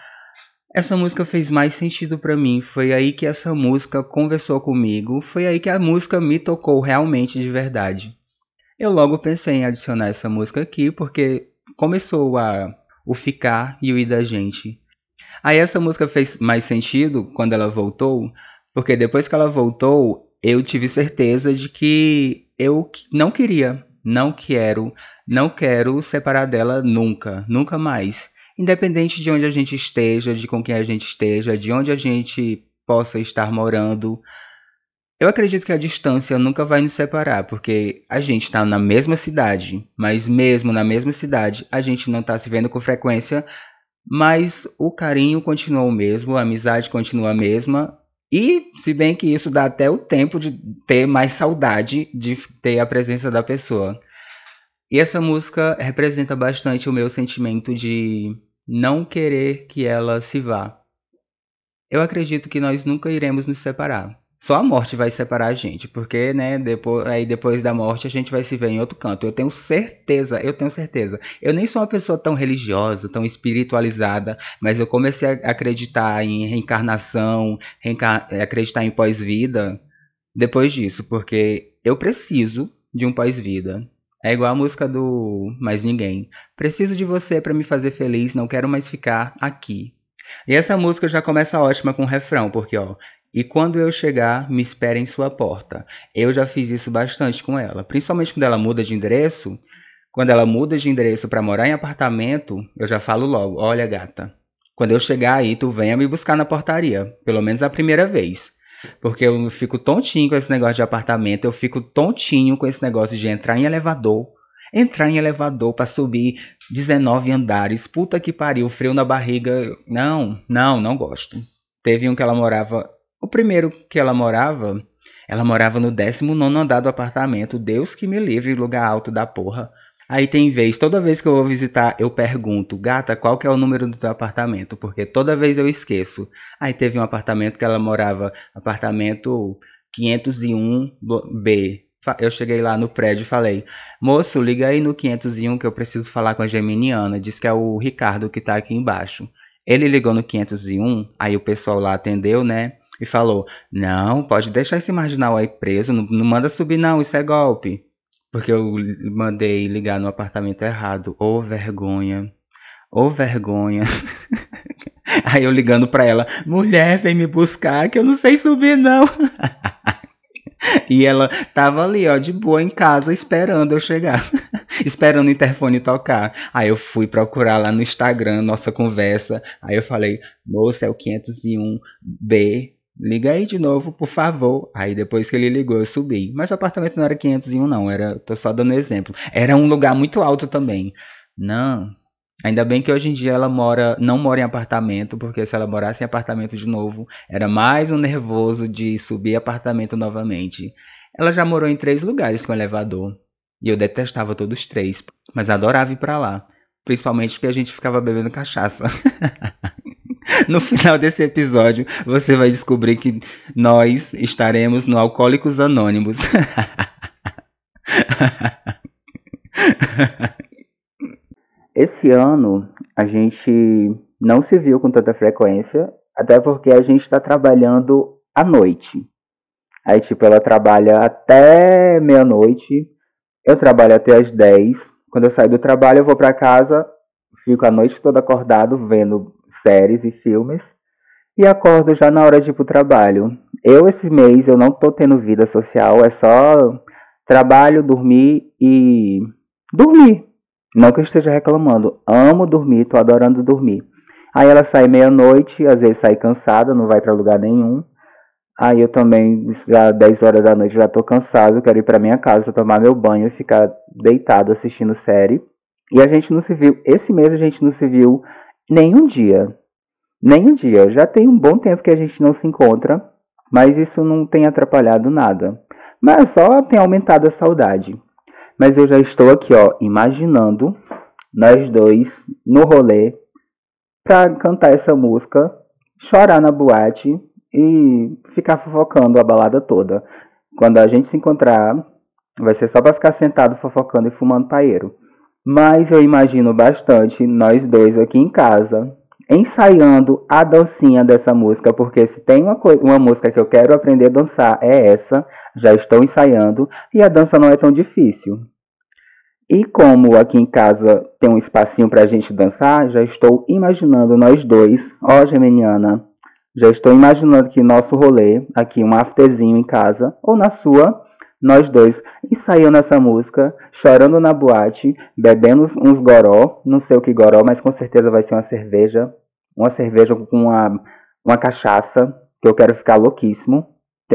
essa música fez mais sentido para mim. Foi aí que essa música conversou comigo, foi aí que a música me tocou realmente de verdade. Eu logo pensei em adicionar essa música aqui porque começou a o ficar e o ir da gente. Aí essa música fez mais sentido quando ela voltou, porque depois que ela voltou, eu tive certeza de que eu não queria, não quero, não quero separar dela nunca, nunca mais. Independente de onde a gente esteja, de com quem a gente esteja, de onde a gente possa estar morando. Eu acredito que a distância nunca vai nos separar, porque a gente está na mesma cidade, mas mesmo na mesma cidade, a gente não está se vendo com frequência, mas o carinho continua o mesmo, a amizade continua a mesma, e se bem que isso dá até o tempo de ter mais saudade de ter a presença da pessoa. E essa música representa bastante o meu sentimento de não querer que ela se vá. Eu acredito que nós nunca iremos nos separar. Só a morte vai separar a gente, porque, né, depois, aí depois da morte a gente vai se ver em outro canto. Eu tenho certeza, eu tenho certeza. Eu nem sou uma pessoa tão religiosa, tão espiritualizada, mas eu comecei a acreditar em reencarnação, reencar acreditar em pós-vida depois disso, porque eu preciso de um pós-vida. É igual a música do Mais Ninguém. Preciso de você para me fazer feliz, não quero mais ficar aqui. E essa música já começa ótima com o refrão, porque ó, e quando eu chegar, me espere em sua porta. Eu já fiz isso bastante com ela, principalmente quando ela muda de endereço. Quando ela muda de endereço para morar em apartamento, eu já falo logo: olha, gata, quando eu chegar aí, tu venha me buscar na portaria, pelo menos a primeira vez. Porque eu fico tontinho com esse negócio de apartamento, eu fico tontinho com esse negócio de entrar em elevador. Entrar em elevador para subir 19 andares, puta que pariu, frio na barriga. Não, não, não gosto. Teve um que ela morava o primeiro que ela morava, ela morava no 19 andar do apartamento. Deus que me livre, lugar alto da porra. Aí tem vez, toda vez que eu vou visitar, eu pergunto, gata, qual que é o número do teu apartamento? Porque toda vez eu esqueço. Aí teve um apartamento que ela morava, apartamento 501B. Eu cheguei lá no prédio e falei, moço, liga aí no 501 que eu preciso falar com a Geminiana. Diz que é o Ricardo que tá aqui embaixo. Ele ligou no 501, aí o pessoal lá atendeu, né? E falou: Não, pode deixar esse marginal aí preso, não, não manda subir, não, isso é golpe. Porque eu mandei ligar no apartamento errado. Ô, oh, vergonha. Ô, oh, vergonha. Aí eu ligando pra ela, mulher, vem me buscar que eu não sei subir não. e ela tava ali, ó, de boa em casa, esperando eu chegar. esperando o interfone tocar. Aí eu fui procurar lá no Instagram nossa conversa. Aí eu falei, moça, é o 501B. Liga aí de novo, por favor. Aí depois que ele ligou, eu subi. Mas o apartamento não era 501, não. Era, tô só dando exemplo. Era um lugar muito alto também. Não, Ainda bem que hoje em dia ela mora, não mora em apartamento, porque se ela morasse em apartamento de novo, era mais um nervoso de subir apartamento novamente. Ela já morou em três lugares com elevador. E eu detestava todos os três, mas adorava ir para lá. Principalmente porque a gente ficava bebendo cachaça. no final desse episódio, você vai descobrir que nós estaremos no Alcoólicos Anônimos. Esse ano a gente não se viu com tanta frequência, até porque a gente está trabalhando à noite. Aí, tipo, ela trabalha até meia-noite, eu trabalho até as 10. Quando eu saio do trabalho, eu vou para casa, fico a noite toda acordado vendo séries e filmes e acordo já na hora de ir pro trabalho. Eu, esse mês, eu não tô tendo vida social, é só trabalho, dormir e dormir. Não que eu esteja reclamando, amo dormir, tô adorando dormir. Aí ela sai meia-noite, às vezes sai cansada, não vai para lugar nenhum. Aí eu também, já 10 horas da noite, já tô cansado, quero ir para minha casa, tomar meu banho e ficar deitado assistindo série. E a gente não se viu, esse mês a gente não se viu nenhum dia. Nenhum dia. Já tem um bom tempo que a gente não se encontra, mas isso não tem atrapalhado nada. Mas só tem aumentado a saudade. Mas eu já estou aqui, ó, imaginando nós dois no rolê pra cantar essa música, chorar na boate e ficar fofocando a balada toda. Quando a gente se encontrar, vai ser só para ficar sentado fofocando e fumando paeiro. Mas eu imagino bastante nós dois aqui em casa ensaiando a dancinha dessa música, porque se tem uma, uma música que eu quero aprender a dançar é essa, já estou ensaiando e a dança não é tão difícil. E como aqui em casa tem um espacinho para a gente dançar, já estou imaginando nós dois, ó Geminiana, já estou imaginando que nosso rolê, aqui um afterzinho em casa, ou na sua, nós dois ensaiando essa música, chorando na boate, bebendo uns goró, não sei o que goró, mas com certeza vai ser uma cerveja, uma cerveja com uma, uma cachaça, que eu quero ficar louquíssimo.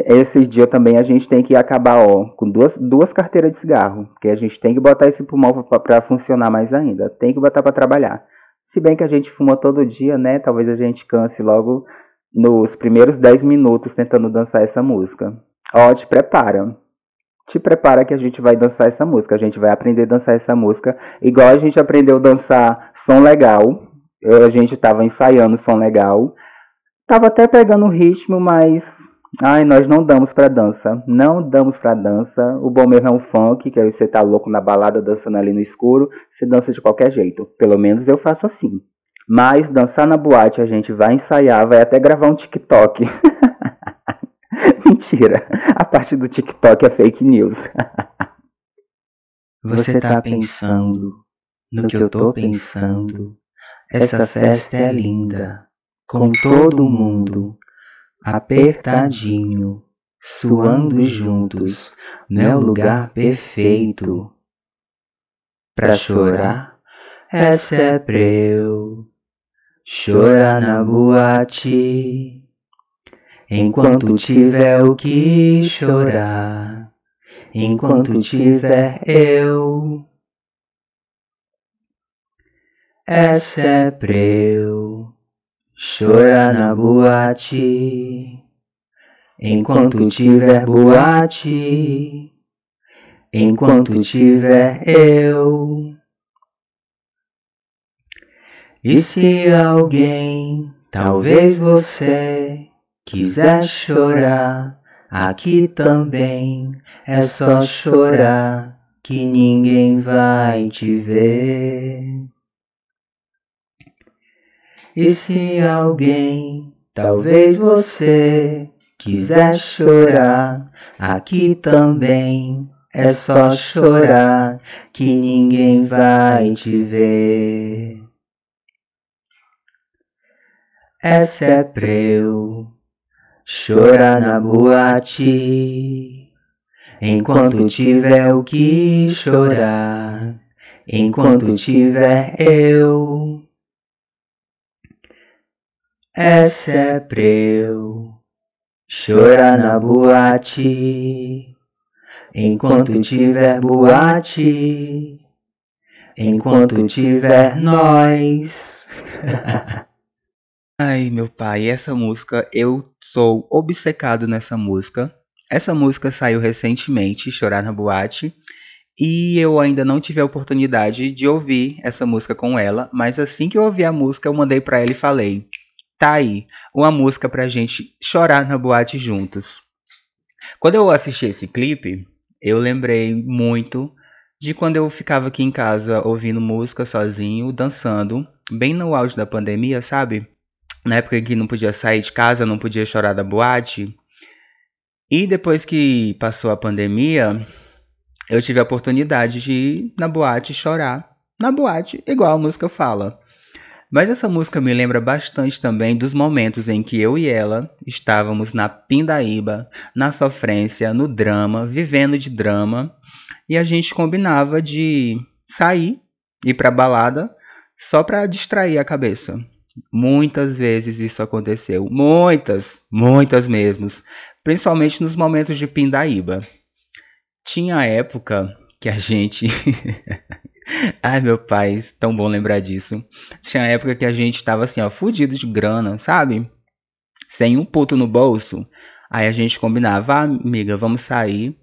Esse dia também a gente tem que acabar ó, com duas, duas carteiras de cigarro, porque a gente tem que botar esse pulmão para funcionar mais ainda, tem que botar para trabalhar. Se bem que a gente fuma todo dia, né? Talvez a gente canse logo nos primeiros 10 minutos tentando dançar essa música. Ó, te prepara. Te prepara que a gente vai dançar essa música. A gente vai aprender a dançar essa música. Igual a gente aprendeu a dançar som legal. A gente tava ensaiando som legal. Tava até pegando o ritmo, mas Ai, nós não damos pra dança. Não damos pra dança. O bom mesmo é um funk, que aí você tá louco na balada dançando ali no escuro. Você dança de qualquer jeito. Pelo menos eu faço assim. Mas dançar na boate a gente vai ensaiar, vai até gravar um TikTok. Mentira. A parte do TikTok é fake news. Você tá pensando no que eu tô pensando. Essa festa é linda, com todo mundo apertadinho, suando juntos, não é o lugar perfeito pra chorar. Essa é pra eu chorar na boate, enquanto tiver o que chorar, enquanto tiver eu. É pra eu Chora na boate, enquanto tiver boate, enquanto tiver eu. E se alguém, talvez você, quiser chorar, aqui também é só chorar que ninguém vai te ver. E se alguém, talvez você, quiser chorar, aqui também é só chorar que ninguém vai te ver. Essa é pra eu chorar na boate. Enquanto tiver o que chorar, enquanto tiver eu. É pra eu chorar na boate. Enquanto tiver boate, enquanto tiver nós. Ai, meu pai, essa música, eu sou obcecado nessa música. Essa música saiu recentemente, Chorar na Boate, e eu ainda não tive a oportunidade de ouvir essa música com ela, mas assim que eu ouvi a música, eu mandei para ela e falei: "Tá aí, uma música pra gente chorar na boate juntos". Quando eu assisti esse clipe, eu lembrei muito de quando eu ficava aqui em casa ouvindo música sozinho, dançando, bem no auge da pandemia, sabe? Na época em que não podia sair de casa, não podia chorar da boate. E depois que passou a pandemia, eu tive a oportunidade de ir na boate chorar. Na boate, igual a música fala. Mas essa música me lembra bastante também dos momentos em que eu e ela estávamos na pindaíba, na sofrência, no drama, vivendo de drama, e a gente combinava de sair, ir pra balada, só pra distrair a cabeça. Muitas vezes isso aconteceu. Muitas, muitas mesmo. Principalmente nos momentos de pindaíba. Tinha época que a gente. Ai, meu pai, tão bom lembrar disso. Tinha época que a gente tava assim, ó, fudido de grana, sabe? Sem um puto no bolso. Aí a gente combinava, ah, amiga, vamos sair.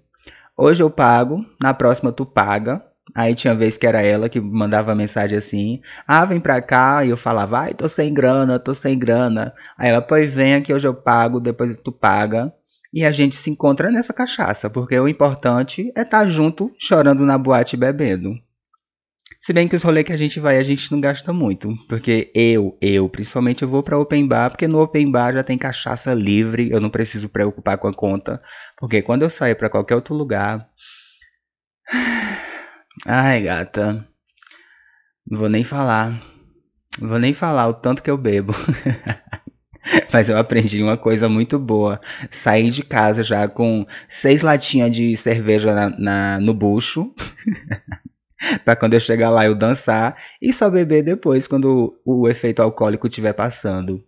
Hoje eu pago, na próxima tu paga. Aí tinha vez que era ela que mandava mensagem assim: Ah, vem pra cá. E eu falava: Ai, tô sem grana, tô sem grana. Aí ela, pois vem aqui, hoje eu pago, depois tu paga. E a gente se encontra nessa cachaça, porque o importante é estar tá junto, chorando na boate e bebendo. Se bem que os rolês que a gente vai, a gente não gasta muito. Porque eu, eu, principalmente, eu vou pra open bar, porque no open bar já tem cachaça livre, eu não preciso preocupar com a conta. Porque quando eu saio para qualquer outro lugar. Ai, gata. Não vou nem falar. Não vou nem falar o tanto que eu bebo. Mas eu aprendi uma coisa muito boa. Sair de casa já com seis latinhas de cerveja na, na no bucho. pra quando eu chegar lá eu dançar. E só beber depois, quando o, o efeito alcoólico estiver passando.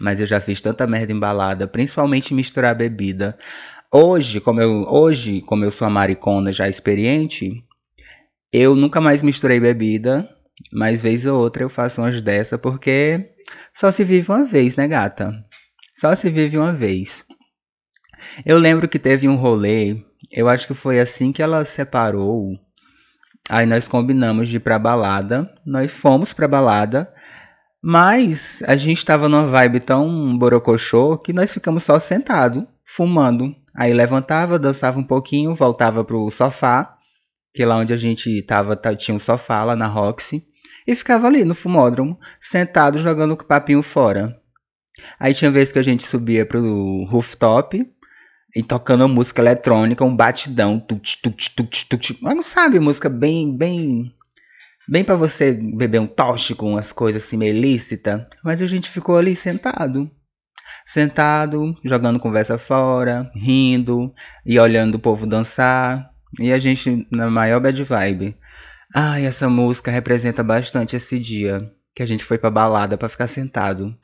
Mas eu já fiz tanta merda embalada, principalmente misturar bebida. Hoje, como eu, hoje, como eu sou a maricona já experiente, eu nunca mais misturei bebida, mas vez ou outra eu faço umas dessa porque só se vive uma vez, né, gata? Só se vive uma vez. Eu lembro que teve um rolê, eu acho que foi assim que ela separou. Aí nós combinamos de ir pra balada, nós fomos pra balada, mas a gente tava numa vibe tão borocochô que nós ficamos só sentado, fumando. Aí levantava, dançava um pouquinho, voltava pro sofá que lá onde a gente tava tinha um sofá lá na Roxy, e ficava ali no fumódromo, sentado jogando o papinho fora. Aí tinha vez que a gente subia pro rooftop e tocando música eletrônica, um batidão, tut, tut, tut, tut, mas não sabe, música bem, bem, bem para você beber um com umas coisas assim meio ilícita, mas a gente ficou ali sentado. Sentado, jogando conversa fora, rindo e olhando o povo dançar. E a gente na maior bad vibe. Ai, essa música representa bastante esse dia que a gente foi pra balada para ficar sentado.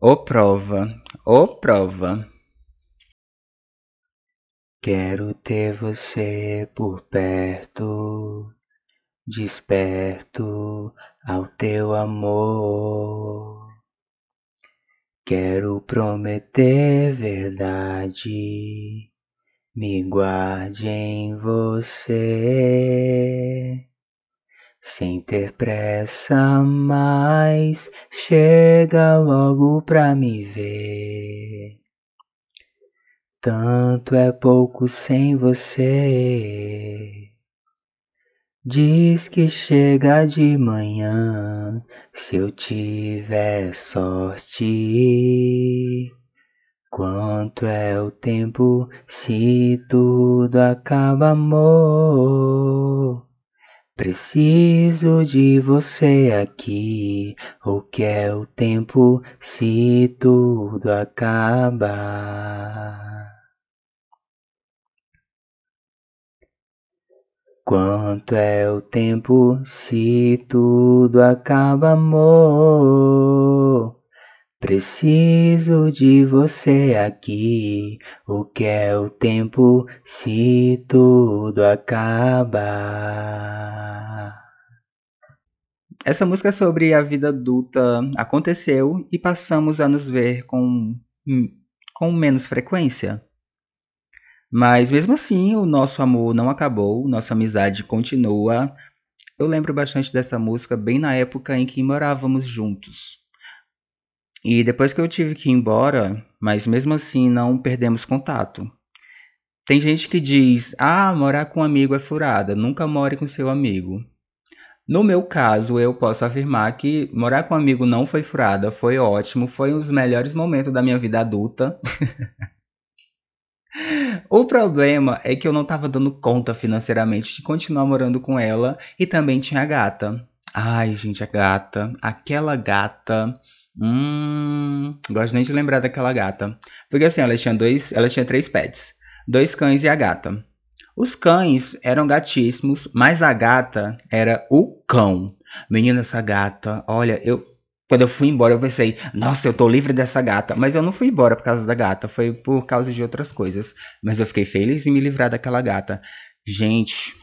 Ô prova, ô prova. Quero ter você por perto, desperto ao teu amor. Quero prometer verdade me guarde em você. Sem ter pressa mais, chega logo pra me ver. Tanto é pouco sem você. Diz que chega de manhã, se eu tiver sorte. Quanto é o tempo se tudo acaba, amor? Preciso de você aqui. O que é o tempo se tudo acaba? Quanto é o tempo se tudo acaba, amor? Preciso de você aqui. O que é o tempo se tudo acaba? Essa música é sobre a vida adulta aconteceu e passamos a nos ver com, com menos frequência. Mas mesmo assim, o nosso amor não acabou, nossa amizade continua. Eu lembro bastante dessa música bem na época em que morávamos juntos. E depois que eu tive que ir embora, mas mesmo assim não perdemos contato. Tem gente que diz: "Ah, morar com um amigo é furada, nunca more com seu amigo". No meu caso, eu posso afirmar que morar com um amigo não foi furada, foi ótimo, foi um dos melhores momentos da minha vida adulta. O problema é que eu não tava dando conta financeiramente de continuar morando com ela e também tinha a gata. Ai, gente, a gata, aquela gata. Hum, gosto nem de lembrar daquela gata. Porque assim, ela tinha dois, ela tinha três pets, dois cães e a gata. Os cães eram gatíssimos, mas a gata era o cão. Menina, essa gata, olha, eu quando eu fui embora, eu pensei, nossa, eu tô livre dessa gata. Mas eu não fui embora por causa da gata, foi por causa de outras coisas. Mas eu fiquei feliz em me livrar daquela gata. Gente,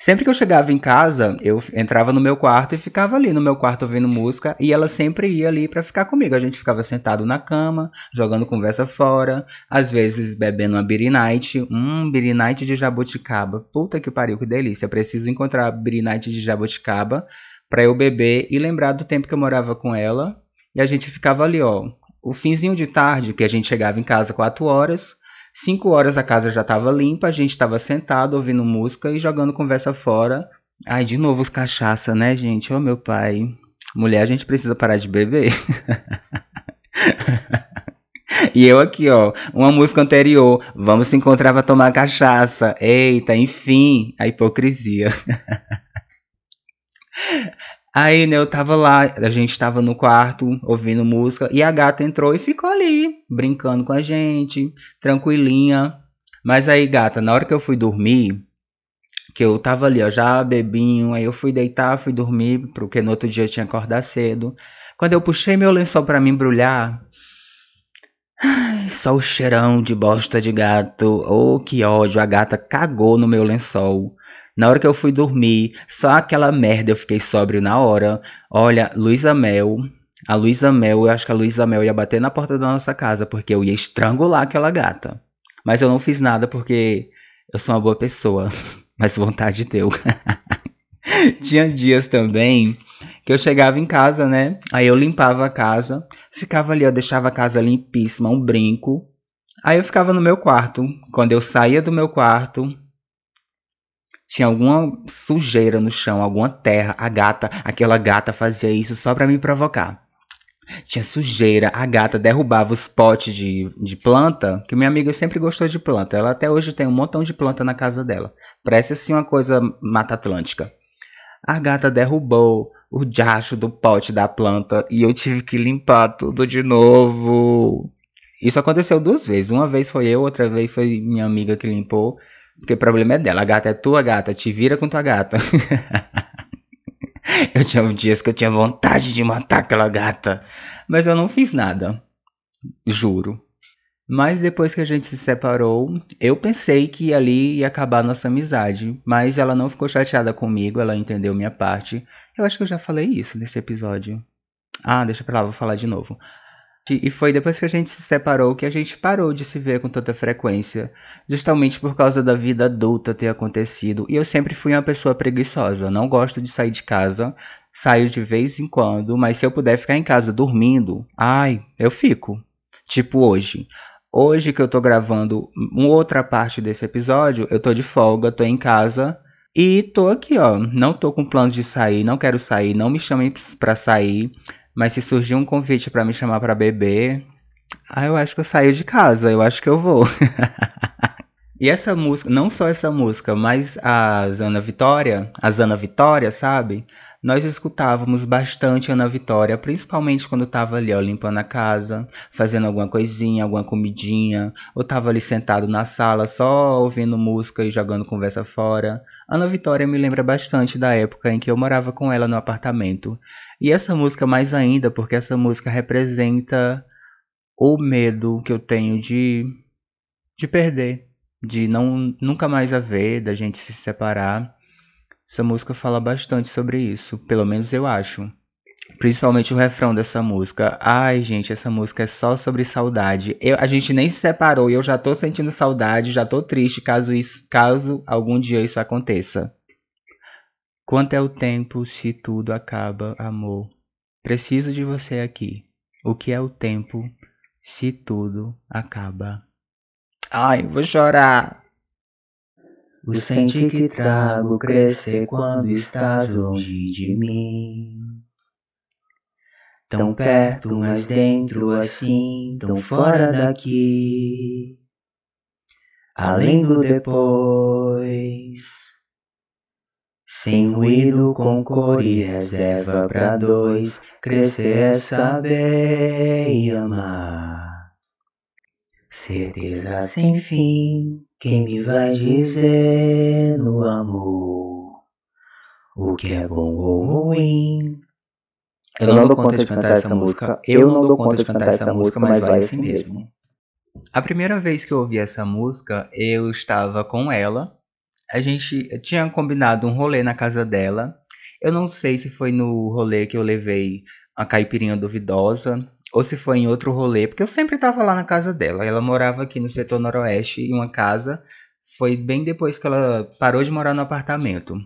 sempre que eu chegava em casa, eu entrava no meu quarto e ficava ali no meu quarto ouvindo música. E ela sempre ia ali para ficar comigo. A gente ficava sentado na cama, jogando conversa fora. Às vezes bebendo uma Beer Night. Hum, Beer Night de jabuticaba. Puta que pariu, que delícia. Eu preciso encontrar Beer Night de jabuticaba para eu beber e lembrar do tempo que eu morava com ela. E a gente ficava ali, ó. O finzinho de tarde, que a gente chegava em casa 4 horas, 5 horas a casa já estava limpa, a gente estava sentado ouvindo música e jogando conversa fora. Ai, de novo os cachaça, né, gente? Ô oh, meu pai. Mulher, a gente precisa parar de beber. E eu aqui, ó, uma música anterior, vamos se encontrar pra tomar cachaça. Eita, enfim, a hipocrisia. Aí, né, eu tava lá, a gente tava no quarto ouvindo música e a gata entrou e ficou ali, brincando com a gente, tranquilinha. Mas aí, gata, na hora que eu fui dormir, que eu tava ali, ó, já bebinho, aí eu fui deitar, fui dormir, porque no outro dia eu tinha que acordar cedo. Quando eu puxei meu lençol para me embrulhar, só o cheirão de bosta de gato. Oh, que ódio, a gata cagou no meu lençol. Na hora que eu fui dormir, só aquela merda eu fiquei sóbrio na hora. Olha, Luísa Mel. A Luísa Mel, eu acho que a Luísa Mel ia bater na porta da nossa casa porque eu ia estrangular aquela gata. Mas eu não fiz nada porque eu sou uma boa pessoa. Mas vontade deu. Tinha dias também que eu chegava em casa, né? Aí eu limpava a casa, ficava ali, eu deixava a casa limpíssima, um brinco. Aí eu ficava no meu quarto. Quando eu saía do meu quarto, tinha alguma sujeira no chão, alguma terra. A gata, aquela gata fazia isso só para me provocar. Tinha sujeira, a gata derrubava os potes de, de planta, que minha amiga sempre gostou de planta. Ela até hoje tem um montão de planta na casa dela. Parece assim uma coisa Mata Atlântica. A gata derrubou o diacho do pote da planta e eu tive que limpar tudo de novo. Isso aconteceu duas vezes. Uma vez foi eu, outra vez foi minha amiga que limpou. Porque o problema é dela. A gata é tua gata. Te vira com tua gata. eu tinha dias que eu tinha vontade de matar aquela gata. Mas eu não fiz nada. Juro. Mas depois que a gente se separou, eu pensei que ali ia acabar nossa amizade. Mas ela não ficou chateada comigo, ela entendeu minha parte. Eu acho que eu já falei isso nesse episódio. Ah, deixa pra lá, vou falar de novo. E foi depois que a gente se separou que a gente parou de se ver com tanta frequência, justamente por causa da vida adulta ter acontecido. E eu sempre fui uma pessoa preguiçosa, não gosto de sair de casa, saio de vez em quando, mas se eu puder ficar em casa dormindo, ai, eu fico. Tipo hoje. Hoje que eu tô gravando uma outra parte desse episódio, eu tô de folga, tô em casa e tô aqui, ó. Não tô com planos de sair, não quero sair, não me chamem pra sair. Mas se surgir um convite para me chamar para beber, Ah, eu acho que eu saio de casa, eu acho que eu vou. e essa música, não só essa música, mas a Ana Vitória, a Ana Vitória, sabe? Nós escutávamos bastante Ana Vitória, principalmente quando tava ali, ó, limpando a casa, fazendo alguma coisinha, alguma comidinha, ou tava ali sentado na sala só ouvindo música e jogando conversa fora. Ana Vitória me lembra bastante da época em que eu morava com ela no apartamento. E essa música mais ainda, porque essa música representa o medo que eu tenho de de perder, de não nunca mais haver, da gente se separar. Essa música fala bastante sobre isso, pelo menos eu acho. Principalmente o refrão dessa música. Ai, gente, essa música é só sobre saudade. Eu, a gente nem se separou e eu já tô sentindo saudade, já tô triste caso isso, caso algum dia isso aconteça. Quanto é o tempo se tudo acaba, amor? Preciso de você aqui. O que é o tempo se tudo acaba? Ai, vou chorar. O sente que trago crescer quando estás longe de mim. Tão perto, mas dentro assim, tão fora daqui. Além do depois. Sem ruído, com cor e reserva pra dois. Crescer é saber e amar. Certeza sem fim quem me vai dizer no amor o que é bom ou ruim? Eu não dou conta de cantar essa música, eu não dou conta de cantar essa música, mas vai assim mesmo. A primeira vez que eu ouvi essa música, eu estava com ela. A gente tinha combinado um rolê na casa dela. Eu não sei se foi no rolê que eu levei a caipirinha duvidosa ou se foi em outro rolê, porque eu sempre estava lá na casa dela. Ela morava aqui no setor noroeste em uma casa. Foi bem depois que ela parou de morar no apartamento.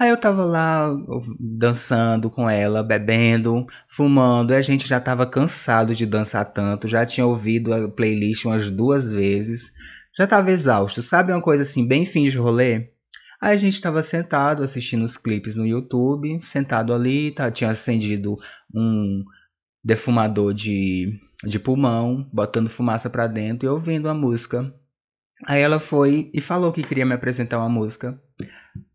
Aí eu tava lá dançando com ela, bebendo, fumando, e a gente já tava cansado de dançar tanto, já tinha ouvido a playlist umas duas vezes, já tava exausto, sabe uma coisa assim, bem fim de rolê? Aí a gente tava sentado assistindo os clipes no YouTube, sentado ali, tá, tinha acendido um defumador de, de pulmão, botando fumaça para dentro e ouvindo a música. Aí ela foi e falou que queria me apresentar uma música.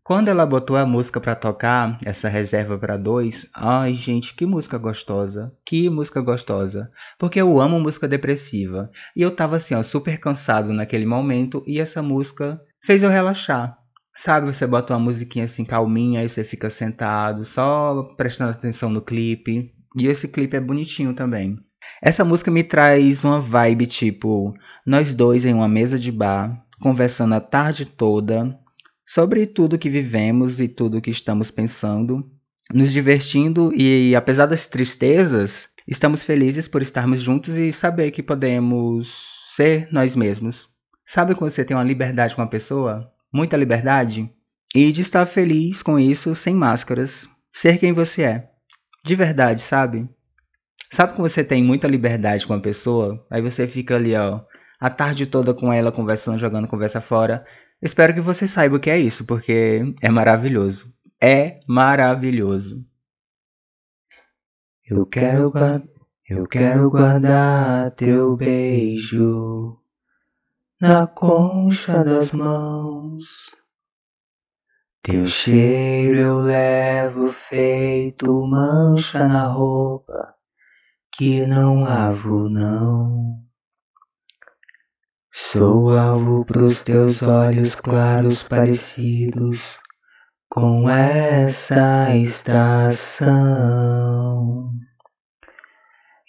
Quando ela botou a música para tocar, essa reserva para dois, ai gente, que música gostosa, que música gostosa, porque eu amo música depressiva e eu tava assim, ó, super cansado naquele momento e essa música fez eu relaxar. Sabe, você bota uma musiquinha assim calminha e você fica sentado, só prestando atenção no clipe, e esse clipe é bonitinho também. Essa música me traz uma vibe tipo nós dois em uma mesa de bar, conversando a tarde toda sobre tudo que vivemos e tudo que estamos pensando, nos divertindo e apesar das tristezas, estamos felizes por estarmos juntos e saber que podemos ser nós mesmos. Sabe quando você tem uma liberdade com uma pessoa? Muita liberdade? E de estar feliz com isso sem máscaras. Ser quem você é. De verdade, sabe? Sabe quando você tem muita liberdade com uma pessoa? Aí você fica ali, ó, a tarde toda com ela, conversando, jogando conversa fora. Espero que você saiba o que é isso, porque é maravilhoso. É maravilhoso. Eu quero, eu quero guardar teu beijo na concha das mãos. Teu cheiro eu levo feito mancha na roupa que não lavo não. Sou alvo pros teus olhos claros parecidos com essa estação.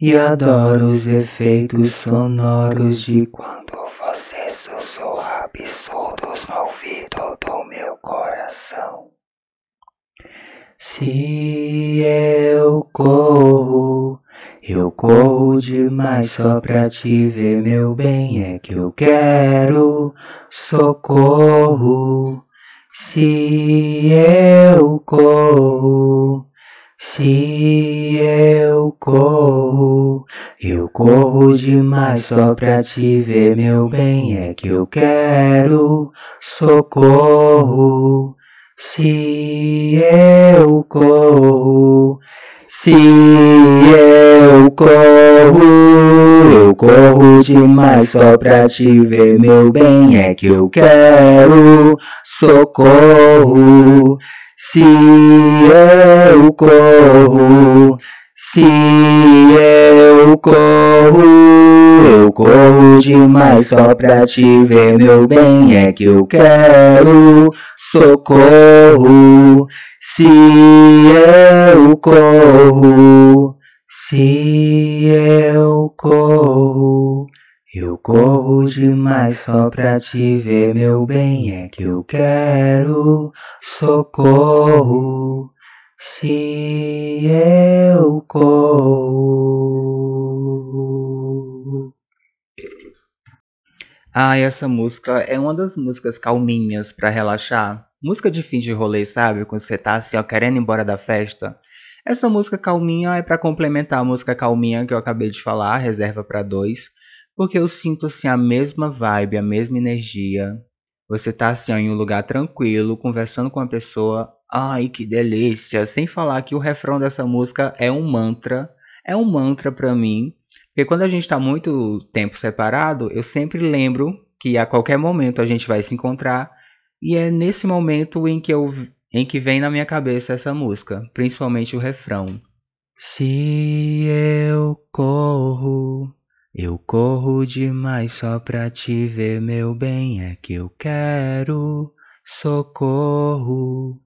E adoro os efeitos sonoros de quando você sussurra absurdos no ouvido do meu coração. Se eu corro, eu corro demais só pra te ver, meu bem. É que eu quero socorro. Se eu corro, se eu corro, eu corro demais só pra te ver, meu bem. É que eu quero socorro. Se eu corro, se eu corro, eu Socorro demais só pra te ver, meu bem, é que eu quero socorro. Se eu corro, se eu corro, eu corro demais só pra te ver, meu bem, é que eu quero socorro. Se eu corro, se eu corro, eu corro demais só pra te ver, meu bem, é que eu quero socorro. Se eu corro. Ah, essa música é uma das músicas calminhas pra relaxar. Música de fim de rolê, sabe? Quando você tá assim, ó, querendo ir embora da festa. Essa música calminha é pra complementar a música calminha que eu acabei de falar, reserva pra dois. Porque eu sinto assim a mesma vibe, a mesma energia. Você tá assim ó, em um lugar tranquilo, conversando com uma pessoa, Ai, que delícia! Sem falar que o refrão dessa música é um mantra. É um mantra para mim. Porque quando a gente tá muito tempo separado, eu sempre lembro que a qualquer momento a gente vai se encontrar. E é nesse momento em que eu em que vem na minha cabeça essa música, principalmente o refrão. Se eu corro, eu corro demais só pra te ver, meu bem, é que eu quero socorro.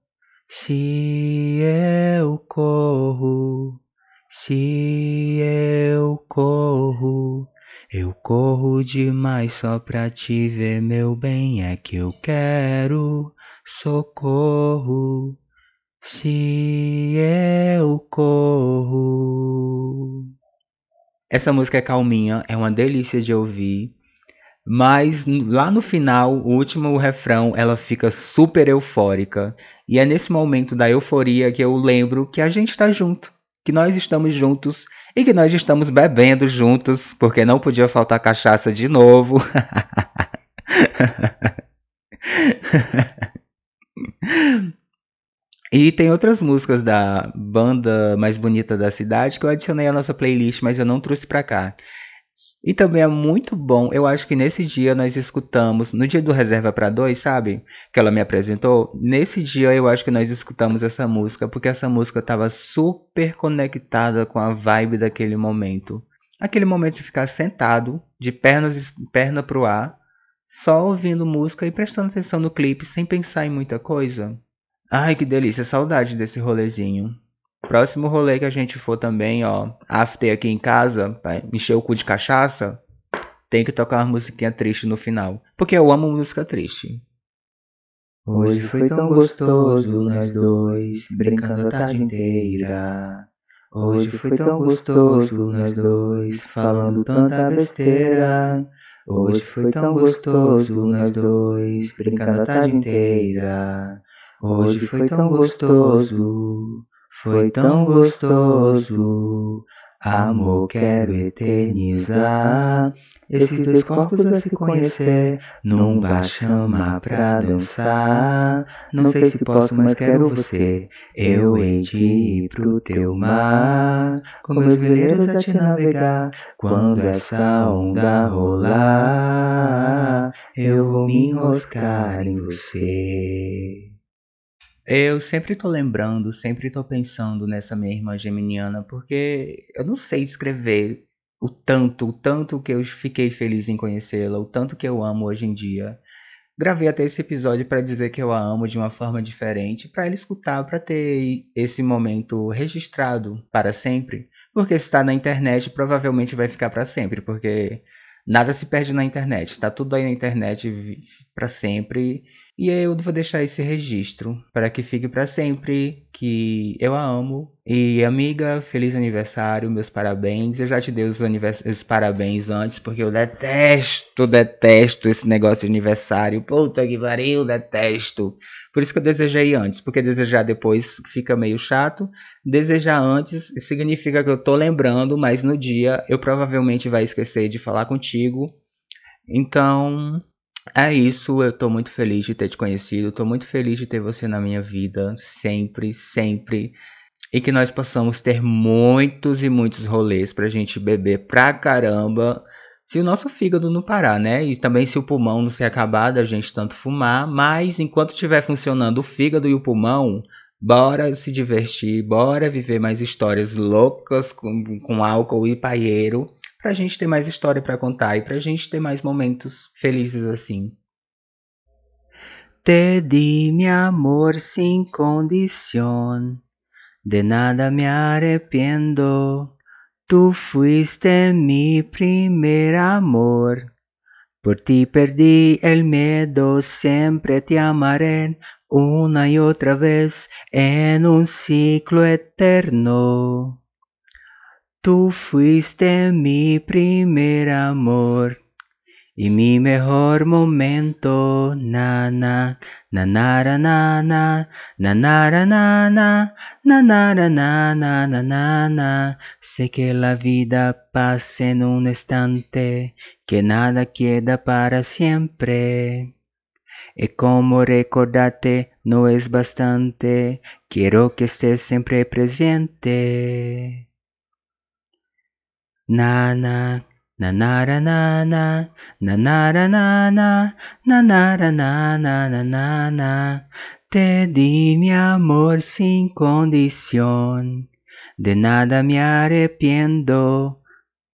Se eu corro, se eu corro, eu corro demais só pra te ver, meu bem, é que eu quero socorro. Se eu corro. Essa música é calminha, é uma delícia de ouvir. Mas lá no final, o último refrão, ela fica super eufórica. E é nesse momento da euforia que eu lembro que a gente está junto, que nós estamos juntos e que nós estamos bebendo juntos, porque não podia faltar cachaça de novo. E tem outras músicas da banda mais bonita da cidade que eu adicionei à nossa playlist, mas eu não trouxe pra cá. E também é muito bom, eu acho que nesse dia nós escutamos, no dia do Reserva para Dois, sabe? Que ela me apresentou. Nesse dia eu acho que nós escutamos essa música, porque essa música estava super conectada com a vibe daquele momento. Aquele momento de ficar sentado, de pernas perna pro ar, só ouvindo música e prestando atenção no clipe sem pensar em muita coisa. Ai, que delícia, saudade desse rolezinho. Próximo rolê que a gente for também, ó, after aqui em casa, pra encher o cu de cachaça, tem que tocar uma musiquinha triste no final. Porque eu amo música triste. Hoje foi tão gostoso nós dois, brincando a tarde inteira. Hoje foi tão gostoso nós dois, falando tanta besteira. Hoje foi tão gostoso nós dois, brincando a tarde inteira. Hoje foi tão gostoso. Foi tão gostoso, amor, quero eternizar. Esses dois corpos a se conhecer, num bar chamar pra dançar. Não sei se posso, mas quero você. Eu hei de ir pro teu mar, com meus veleiros a te navegar. Quando essa onda rolar, eu vou me enroscar em você. Eu sempre tô lembrando, sempre tô pensando nessa minha irmã geminiana, porque eu não sei escrever o tanto, o tanto que eu fiquei feliz em conhecê-la, o tanto que eu amo hoje em dia. Gravei até esse episódio para dizer que eu a amo de uma forma diferente, para ela escutar, para ter esse momento registrado para sempre. Porque se está na internet, provavelmente vai ficar para sempre, porque nada se perde na internet, tá tudo aí na internet para sempre. E eu vou deixar esse registro para que fique para sempre que eu a amo. E amiga, feliz aniversário, meus parabéns. Eu já te dei os, os parabéns antes, porque eu detesto, detesto esse negócio de aniversário. Puta que pariu, detesto. Por isso que eu desejei antes, porque desejar depois fica meio chato. Desejar antes significa que eu tô lembrando, mas no dia eu provavelmente vai esquecer de falar contigo. Então, é isso, eu tô muito feliz de ter te conhecido, tô muito feliz de ter você na minha vida, sempre, sempre. E que nós possamos ter muitos e muitos rolês pra gente beber pra caramba se o nosso fígado não parar, né? E também se o pulmão não se acabar da gente tanto fumar, mas enquanto estiver funcionando o fígado e o pulmão, bora se divertir, bora viver mais histórias loucas com, com álcool e paieiro, pra gente ter mais história para contar e pra gente ter mais momentos felizes assim. Te di mi amor sin condición, de nada me arrepiento. Tú fuiste mi primer amor. Por ti perdí el miedo, siempre te amaré una y otra vez en un ciclo eterno. Tú fuiste mi primer amor. Y mi mejor momento, nana, nanara nana, nanara nana, nanara nana, nana. Sé que la vida pasa en un instante, que nada queda para siempre. Y como recordarte no es bastante, quiero que estés siempre presente. Nana, Nanara nana, nanara nana, nanara nana, nanana. Te di mi amor sin condición. De nada me arrepiento,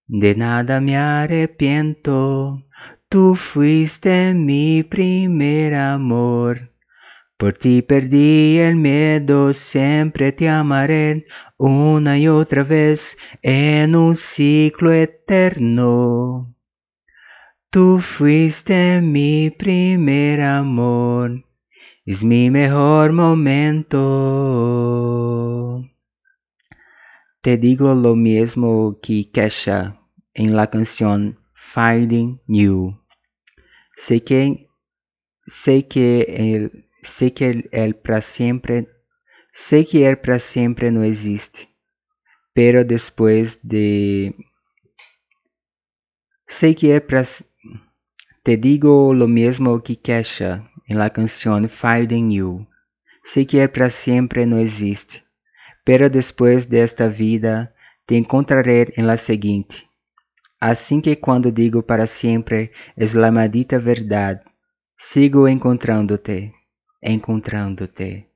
de nada me arrepiento. Tú fuiste mi primer amor. Por ti perdí el miedo, siempre te amaré una y otra vez en un ciclo eterno. Tú fuiste mi primer amor, es mi mejor momento. Te digo lo mismo que Kesha en la canción Finding You. Sé que, sé que el Sei que ele para sempre, sei que ele para sempre não existe, pero depois de sei que é para te digo lo mesmo que Kesha em la canción Finding You. Sei que ele para sempre não existe, pero depois desta vida te encontraré em la seguinte. Assim que quando digo para sempre es la maldita verdade, sigo encontrando-te encontrando-te.